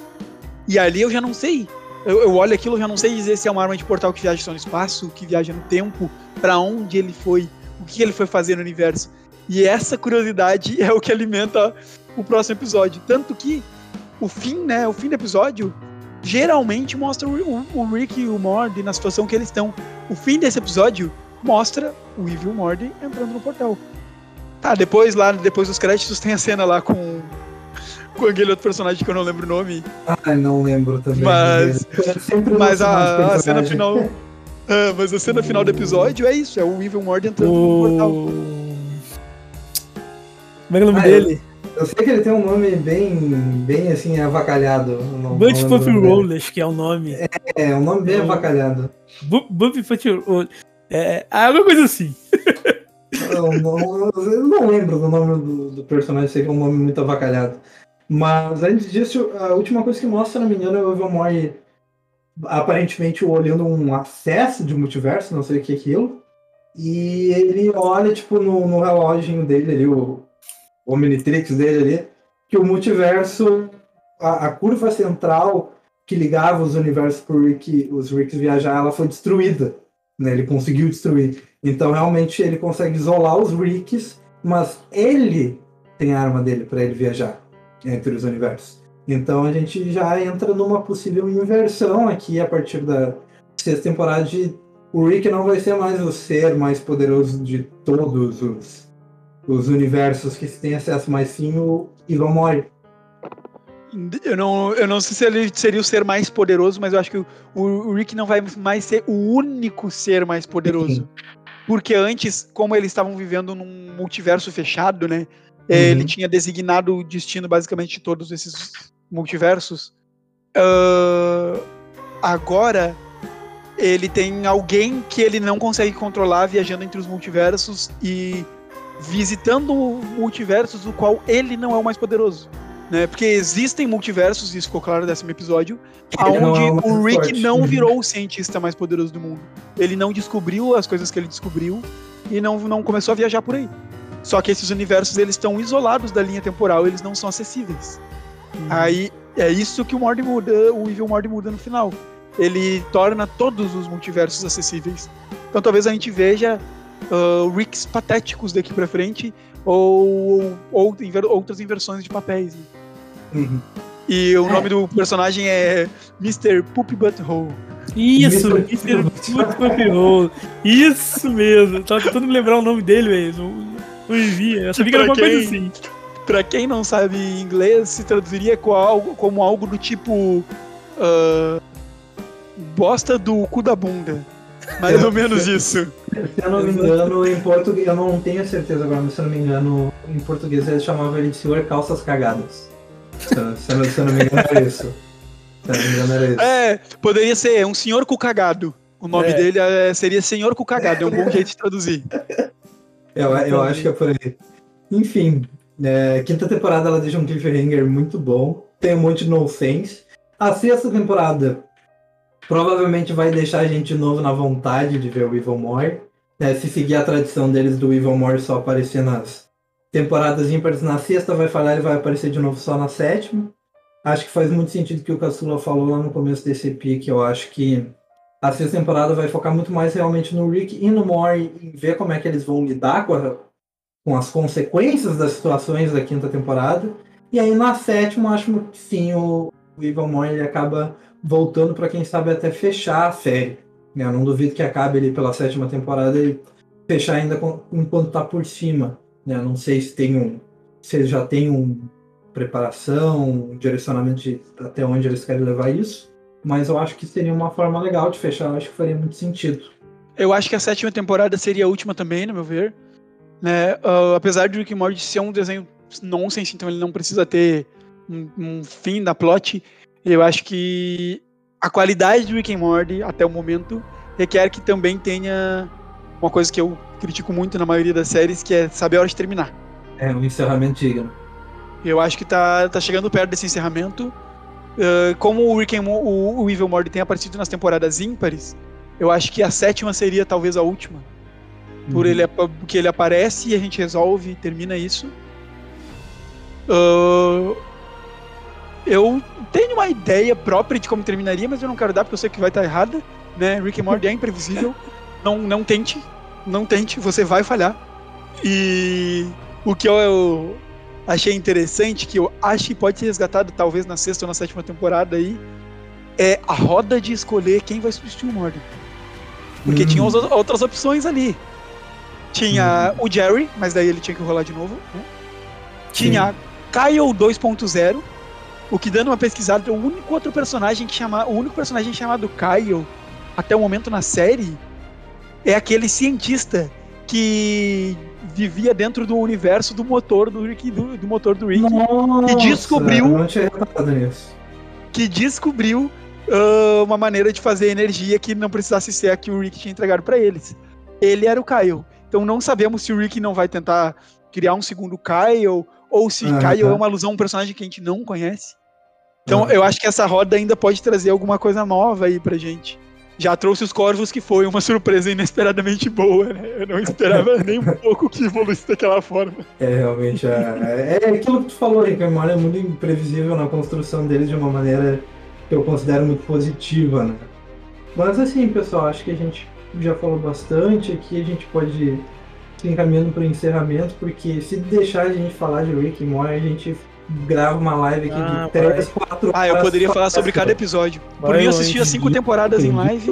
[SPEAKER 2] E ali eu já não sei. Eu, eu olho aquilo, eu já não sei dizer se é uma arma de portal que viaja só no espaço, que viaja no tempo, para onde ele foi, o que ele foi fazer no universo. E essa curiosidade é o que alimenta o próximo episódio. Tanto que o fim, né? O fim do episódio geralmente mostra o, o Rick e o Mord na situação que eles estão. O fim desse episódio mostra o Evil Morty entrando no portal. Tá, depois lá, depois dos créditos tem a cena lá com com aquele outro personagem que eu não lembro o nome.
[SPEAKER 1] Ah, não lembro também.
[SPEAKER 2] Mas, mas a, a cena final. Ah, mas a cena final do episódio é isso, é o Evil Mord entrando o... no portal.
[SPEAKER 3] Como é, é o nome ah, dele?
[SPEAKER 1] Eu, eu, sei que ele tem um nome bem, bem assim, avacalhado.
[SPEAKER 3] Bunch Puffy Rollers, que é o nome.
[SPEAKER 1] É, é um nome bem avacalhado.
[SPEAKER 3] Buffy Puffy Rollers. É, é, alguma coisa assim.
[SPEAKER 1] Eu não, eu não lembro do nome do, do, personagem, sei que é um nome muito avacalhado. Mas antes disso, a última coisa que mostra, se não me engano, é o Evil aparentemente olhando um acesso de multiverso, não sei o que é aquilo. E ele olha, tipo, no, no relógio dele ali, o, o Omnitrix dele ali, que o multiverso a, a curva central que ligava os universos para Rick, os Ricks viajar, ela foi destruída. Né? Ele conseguiu destruir. Então, realmente, ele consegue isolar os Ricks, mas ele tem a arma dele para ele viajar entre os universos. Então, a gente já entra numa possível inversão aqui a partir da sexta temporada de o Rick não vai ser mais o ser mais poderoso de todos os, os universos que se tem acesso, mas sim o Ivan Mori.
[SPEAKER 2] Eu não, eu não sei se ele seria o ser mais poderoso, mas eu acho que o, o Rick não vai mais ser o único ser mais poderoso. Porque antes, como eles estavam vivendo num multiverso fechado, né? Uhum. Ele tinha designado o destino basicamente de todos esses multiversos. Uh, agora ele tem alguém que ele não consegue controlar viajando entre os multiversos e visitando multiversos do qual ele não é o mais poderoso né? Porque existem multiversos, isso ficou claro décimo episódio, onde é o Rick forte. não uhum. virou o cientista mais poderoso do mundo. Ele não descobriu as coisas que ele descobriu e não, não começou a viajar por aí. Só que esses universos eles estão isolados da linha temporal, eles não são acessíveis. Uhum. Aí é isso que o Mord muda, o Evil Mord muda no final. Ele torna todos os multiversos acessíveis. Então talvez a gente veja uh, Ricks patéticos daqui para frente ou, ou inver, outras inversões de papéis. Né? Uhum. E o é. nome do personagem é Mr. Poop Butthole.
[SPEAKER 3] Isso, Mr. Poop Butthole. Isso mesmo. Tava tentando lembrar o nome dele, velho. Não, não envia. Eu sabia que era alguma quem, coisa assim.
[SPEAKER 2] Pra quem não sabe inglês, se traduziria como algo, como algo do tipo. Uh, bosta do cu da bunda. Mais ou menos isso.
[SPEAKER 1] Se eu não me engano, em português, eu não tenho certeza agora, mas se eu não me engano, em português eles chamavam ele de senhor calças cagadas. Se, eu não, se eu não me engano era isso. Se eu não me engano era isso.
[SPEAKER 2] É, poderia ser um senhor cu cagado. O nome é. dele é, seria senhor cu cagado, é um bom jeito de traduzir.
[SPEAKER 1] Eu, eu acho que é por aí. Enfim, é, quinta temporada ela deixa um cliffhanger muito bom. Tem um monte de nonsense. A sexta temporada provavelmente vai deixar a gente de novo na vontade de ver o Evil More. Né? Se seguir a tradição deles do Evil More só aparecer nas temporadas ímpares na sexta, vai falhar, ele vai aparecer de novo só na sétima. Acho que faz muito sentido o que o Caçula falou lá no começo desse EP, que eu acho que a sexta temporada vai focar muito mais realmente no Rick e no More e ver como é que eles vão lidar com, a, com as consequências das situações da quinta temporada. E aí na sétima, acho que sim, o, o Evil More ele acaba voltando para quem sabe até fechar a série. Né? Eu não duvido que acabe ali pela sétima temporada e fechar ainda com, enquanto está por cima. Né? Não sei se tem um, se eles já tem um preparação, um direcionamento de até onde eles querem levar isso, mas eu acho que seria uma forma legal de fechar. Eu acho que faria muito sentido.
[SPEAKER 2] Eu acho que a sétima temporada seria a última também, no meu ver. Né? Uh, apesar de Rick and Morty ser um desenho nonsense, então ele não precisa ter um, um fim da plot. Eu acho que a qualidade do Rick and Morty, até o momento, requer que também tenha uma coisa que eu critico muito na maioria das séries, que é saber a hora de terminar.
[SPEAKER 1] É, um encerramento digno.
[SPEAKER 2] Eu acho que tá, tá chegando perto desse encerramento. Uh, como o, Rick and, o, o Evil Morty tem aparecido nas temporadas ímpares, eu acho que a sétima seria talvez a última. Por uhum. ele, porque ele aparece e a gente resolve e termina isso. Uh, eu tenho uma ideia própria de como terminaria, mas eu não quero dar porque eu sei que vai estar errada. Né? Rick and Morty é imprevisível. Não, não tente. Não tente, você vai falhar. E o que eu, eu achei interessante, que eu acho que pode ser resgatado talvez na sexta ou na sétima temporada aí, é a roda de escolher quem vai substituir o Morty. Porque hum. tinha outras opções ali. Tinha hum. o Jerry, mas daí ele tinha que rolar de novo. Né? Tinha Sim. Kyle 2.0, o que dando uma pesquisada, o único outro personagem que chama, o único personagem chamado Kyle até o momento na série é aquele cientista que vivia dentro do universo do motor do Rick, do, do motor do Rick,
[SPEAKER 1] Nossa,
[SPEAKER 2] que descobriu
[SPEAKER 1] não tinha nisso.
[SPEAKER 2] que descobriu uh, uma maneira de fazer energia que não precisasse ser a que o Rick tinha entregado para eles. Ele era o Kyle. Então não sabemos se o Rick não vai tentar criar um segundo Kyle ou se ah, tá. é uma alusão a um personagem que a gente não conhece. Então, eu acho que essa roda ainda pode trazer alguma coisa nova aí pra gente. já trouxe os Corvos, que foi uma surpresa inesperadamente boa, né? Eu não esperava nem um pouco que evoluísse daquela forma.
[SPEAKER 1] É, realmente, é, é aquilo que tu falou, Rick, a memória é muito imprevisível na construção deles de uma maneira que eu considero muito positiva, né? Mas assim, pessoal, acho que a gente já falou bastante aqui, a gente pode ir encaminhando para o encerramento, porque se deixar a gente falar de Rick e Morty, a gente grava uma live aqui
[SPEAKER 3] Ah,
[SPEAKER 1] de 3, 4
[SPEAKER 2] Ah, eu poderia falar sobre cada episódio. Por
[SPEAKER 3] Vai
[SPEAKER 2] mim, eu assistia cinco temporadas em live.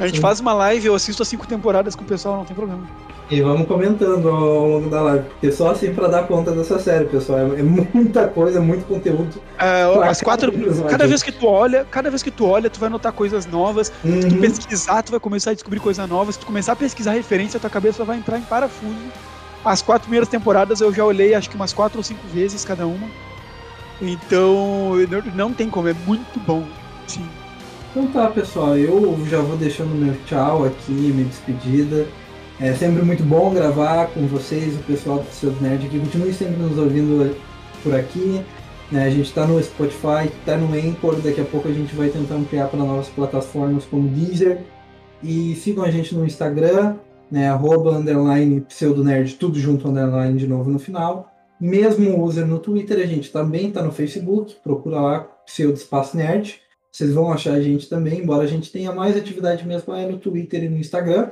[SPEAKER 2] A gente faz uma live, eu assisto as cinco temporadas com o pessoal, não tem problema.
[SPEAKER 1] E vamos comentando ao longo da live, porque só assim para dar conta dessa série, pessoal. É, é muita coisa, muito conteúdo.
[SPEAKER 2] É, as quatro.
[SPEAKER 1] cada
[SPEAKER 2] vez que tu olha, cada vez que tu olha, tu vai notar coisas novas. Se tu
[SPEAKER 1] Uhum.
[SPEAKER 2] pesquisar, tu vai começar a descobrir coisa nova. Se tu começar a pesquisar referência, tua cabeça vai entrar em parafuso. As quatro primeiras temporadas eu já olhei acho que umas quatro ou cinco vezes cada uma. Então, não, não tem como, é muito bom. Sim.
[SPEAKER 1] Então tá, pessoal, eu já vou deixando meu tchau aqui, minha despedida. É sempre muito bom gravar com vocês, o pessoal do Seus Nerd aqui. Continue sempre nos ouvindo por aqui. né? A gente está no Spotify, está no Anchor, daqui a pouco a gente vai tentar ampliar para novas plataformas como Deezer. E sigam a gente no Instagram, né, arroba, underline, pseudonerd, tudo junto, underline de novo no final. Mesmo user no Twitter, a gente também está no Facebook, procura lá, pseudo espaço nerd. Vocês vão achar a gente também, embora a gente tenha mais atividade mesmo é no Twitter e no Instagram.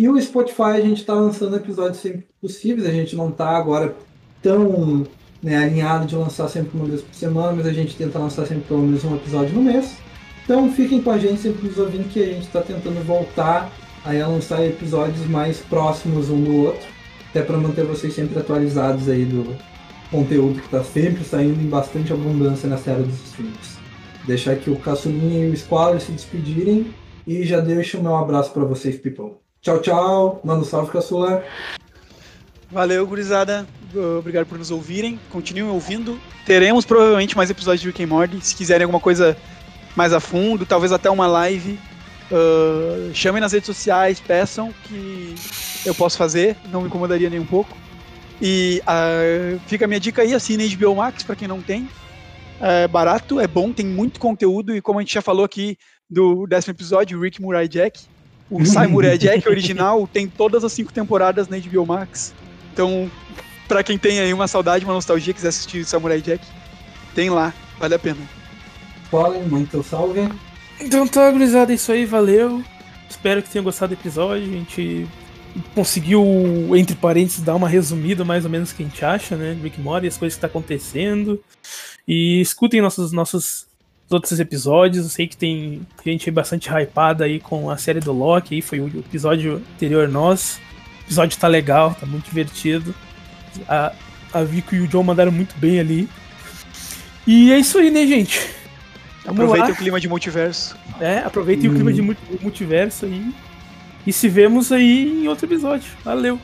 [SPEAKER 1] E o Spotify a gente está lançando episódios sempre possíveis, a gente não está agora tão né, alinhado de lançar sempre uma vez por semana, mas a gente tenta lançar sempre pelo menos um episódio no mês. Então fiquem com a gente, sempre nos ouvindo, que a gente está tentando voltar aí a lançar episódios mais próximos um do outro, até para manter vocês sempre atualizados aí do conteúdo que está sempre saindo em bastante abundância na série dos streams. Deixar aqui o Caçulinha e o Squaller se despedirem e já deixo o meu abraço para vocês, people. Tchau, tchau. Manda um salve, Caçula.
[SPEAKER 2] Valeu, gurizada. Obrigado por nos ouvirem. Continuem ouvindo. Teremos provavelmente mais episódios de Rick and Morty. Se quiserem alguma coisa mais a fundo, talvez até uma live, ah, chamem nas redes sociais, peçam que eu posso fazer. Não me incomodaria nem um pouco. E ah, fica a minha dica aí, assine HBO Max para quem não tem. É barato, é bom, tem muito conteúdo. E como a gente já falou aqui do décimo episódio, Rick Murai Jack. O Samurai Jack original tem todas as cinco temporadas na HBO Max. Então, pra quem tem aí uma saudade, uma nostalgia, quiser assistir Samurai Jack, tem lá, vale a pena.
[SPEAKER 1] Manda teu salve.
[SPEAKER 3] Então tá, gurizada, é isso aí, valeu. Espero que tenham gostado do episódio. A gente conseguiu, entre parênteses, dar uma resumida mais ou menos o que a gente acha, né? Rick Morty, as coisas que tá acontecendo. E escutem nossos, nossos outros episódios. Eu sei que tem gente aí bastante hypada aí com a série do Loki. Aí foi o episódio anterior nosso. O episódio tá legal, tá muito divertido. A, a Vico e o John mandaram muito bem ali. E é isso aí, né, gente? Vamos
[SPEAKER 2] Aproveita
[SPEAKER 3] lá.
[SPEAKER 2] o clima de multiverso.
[SPEAKER 3] É, aproveitem o clima de multi- multiverso aí. E se vemos aí em outro episódio. Valeu!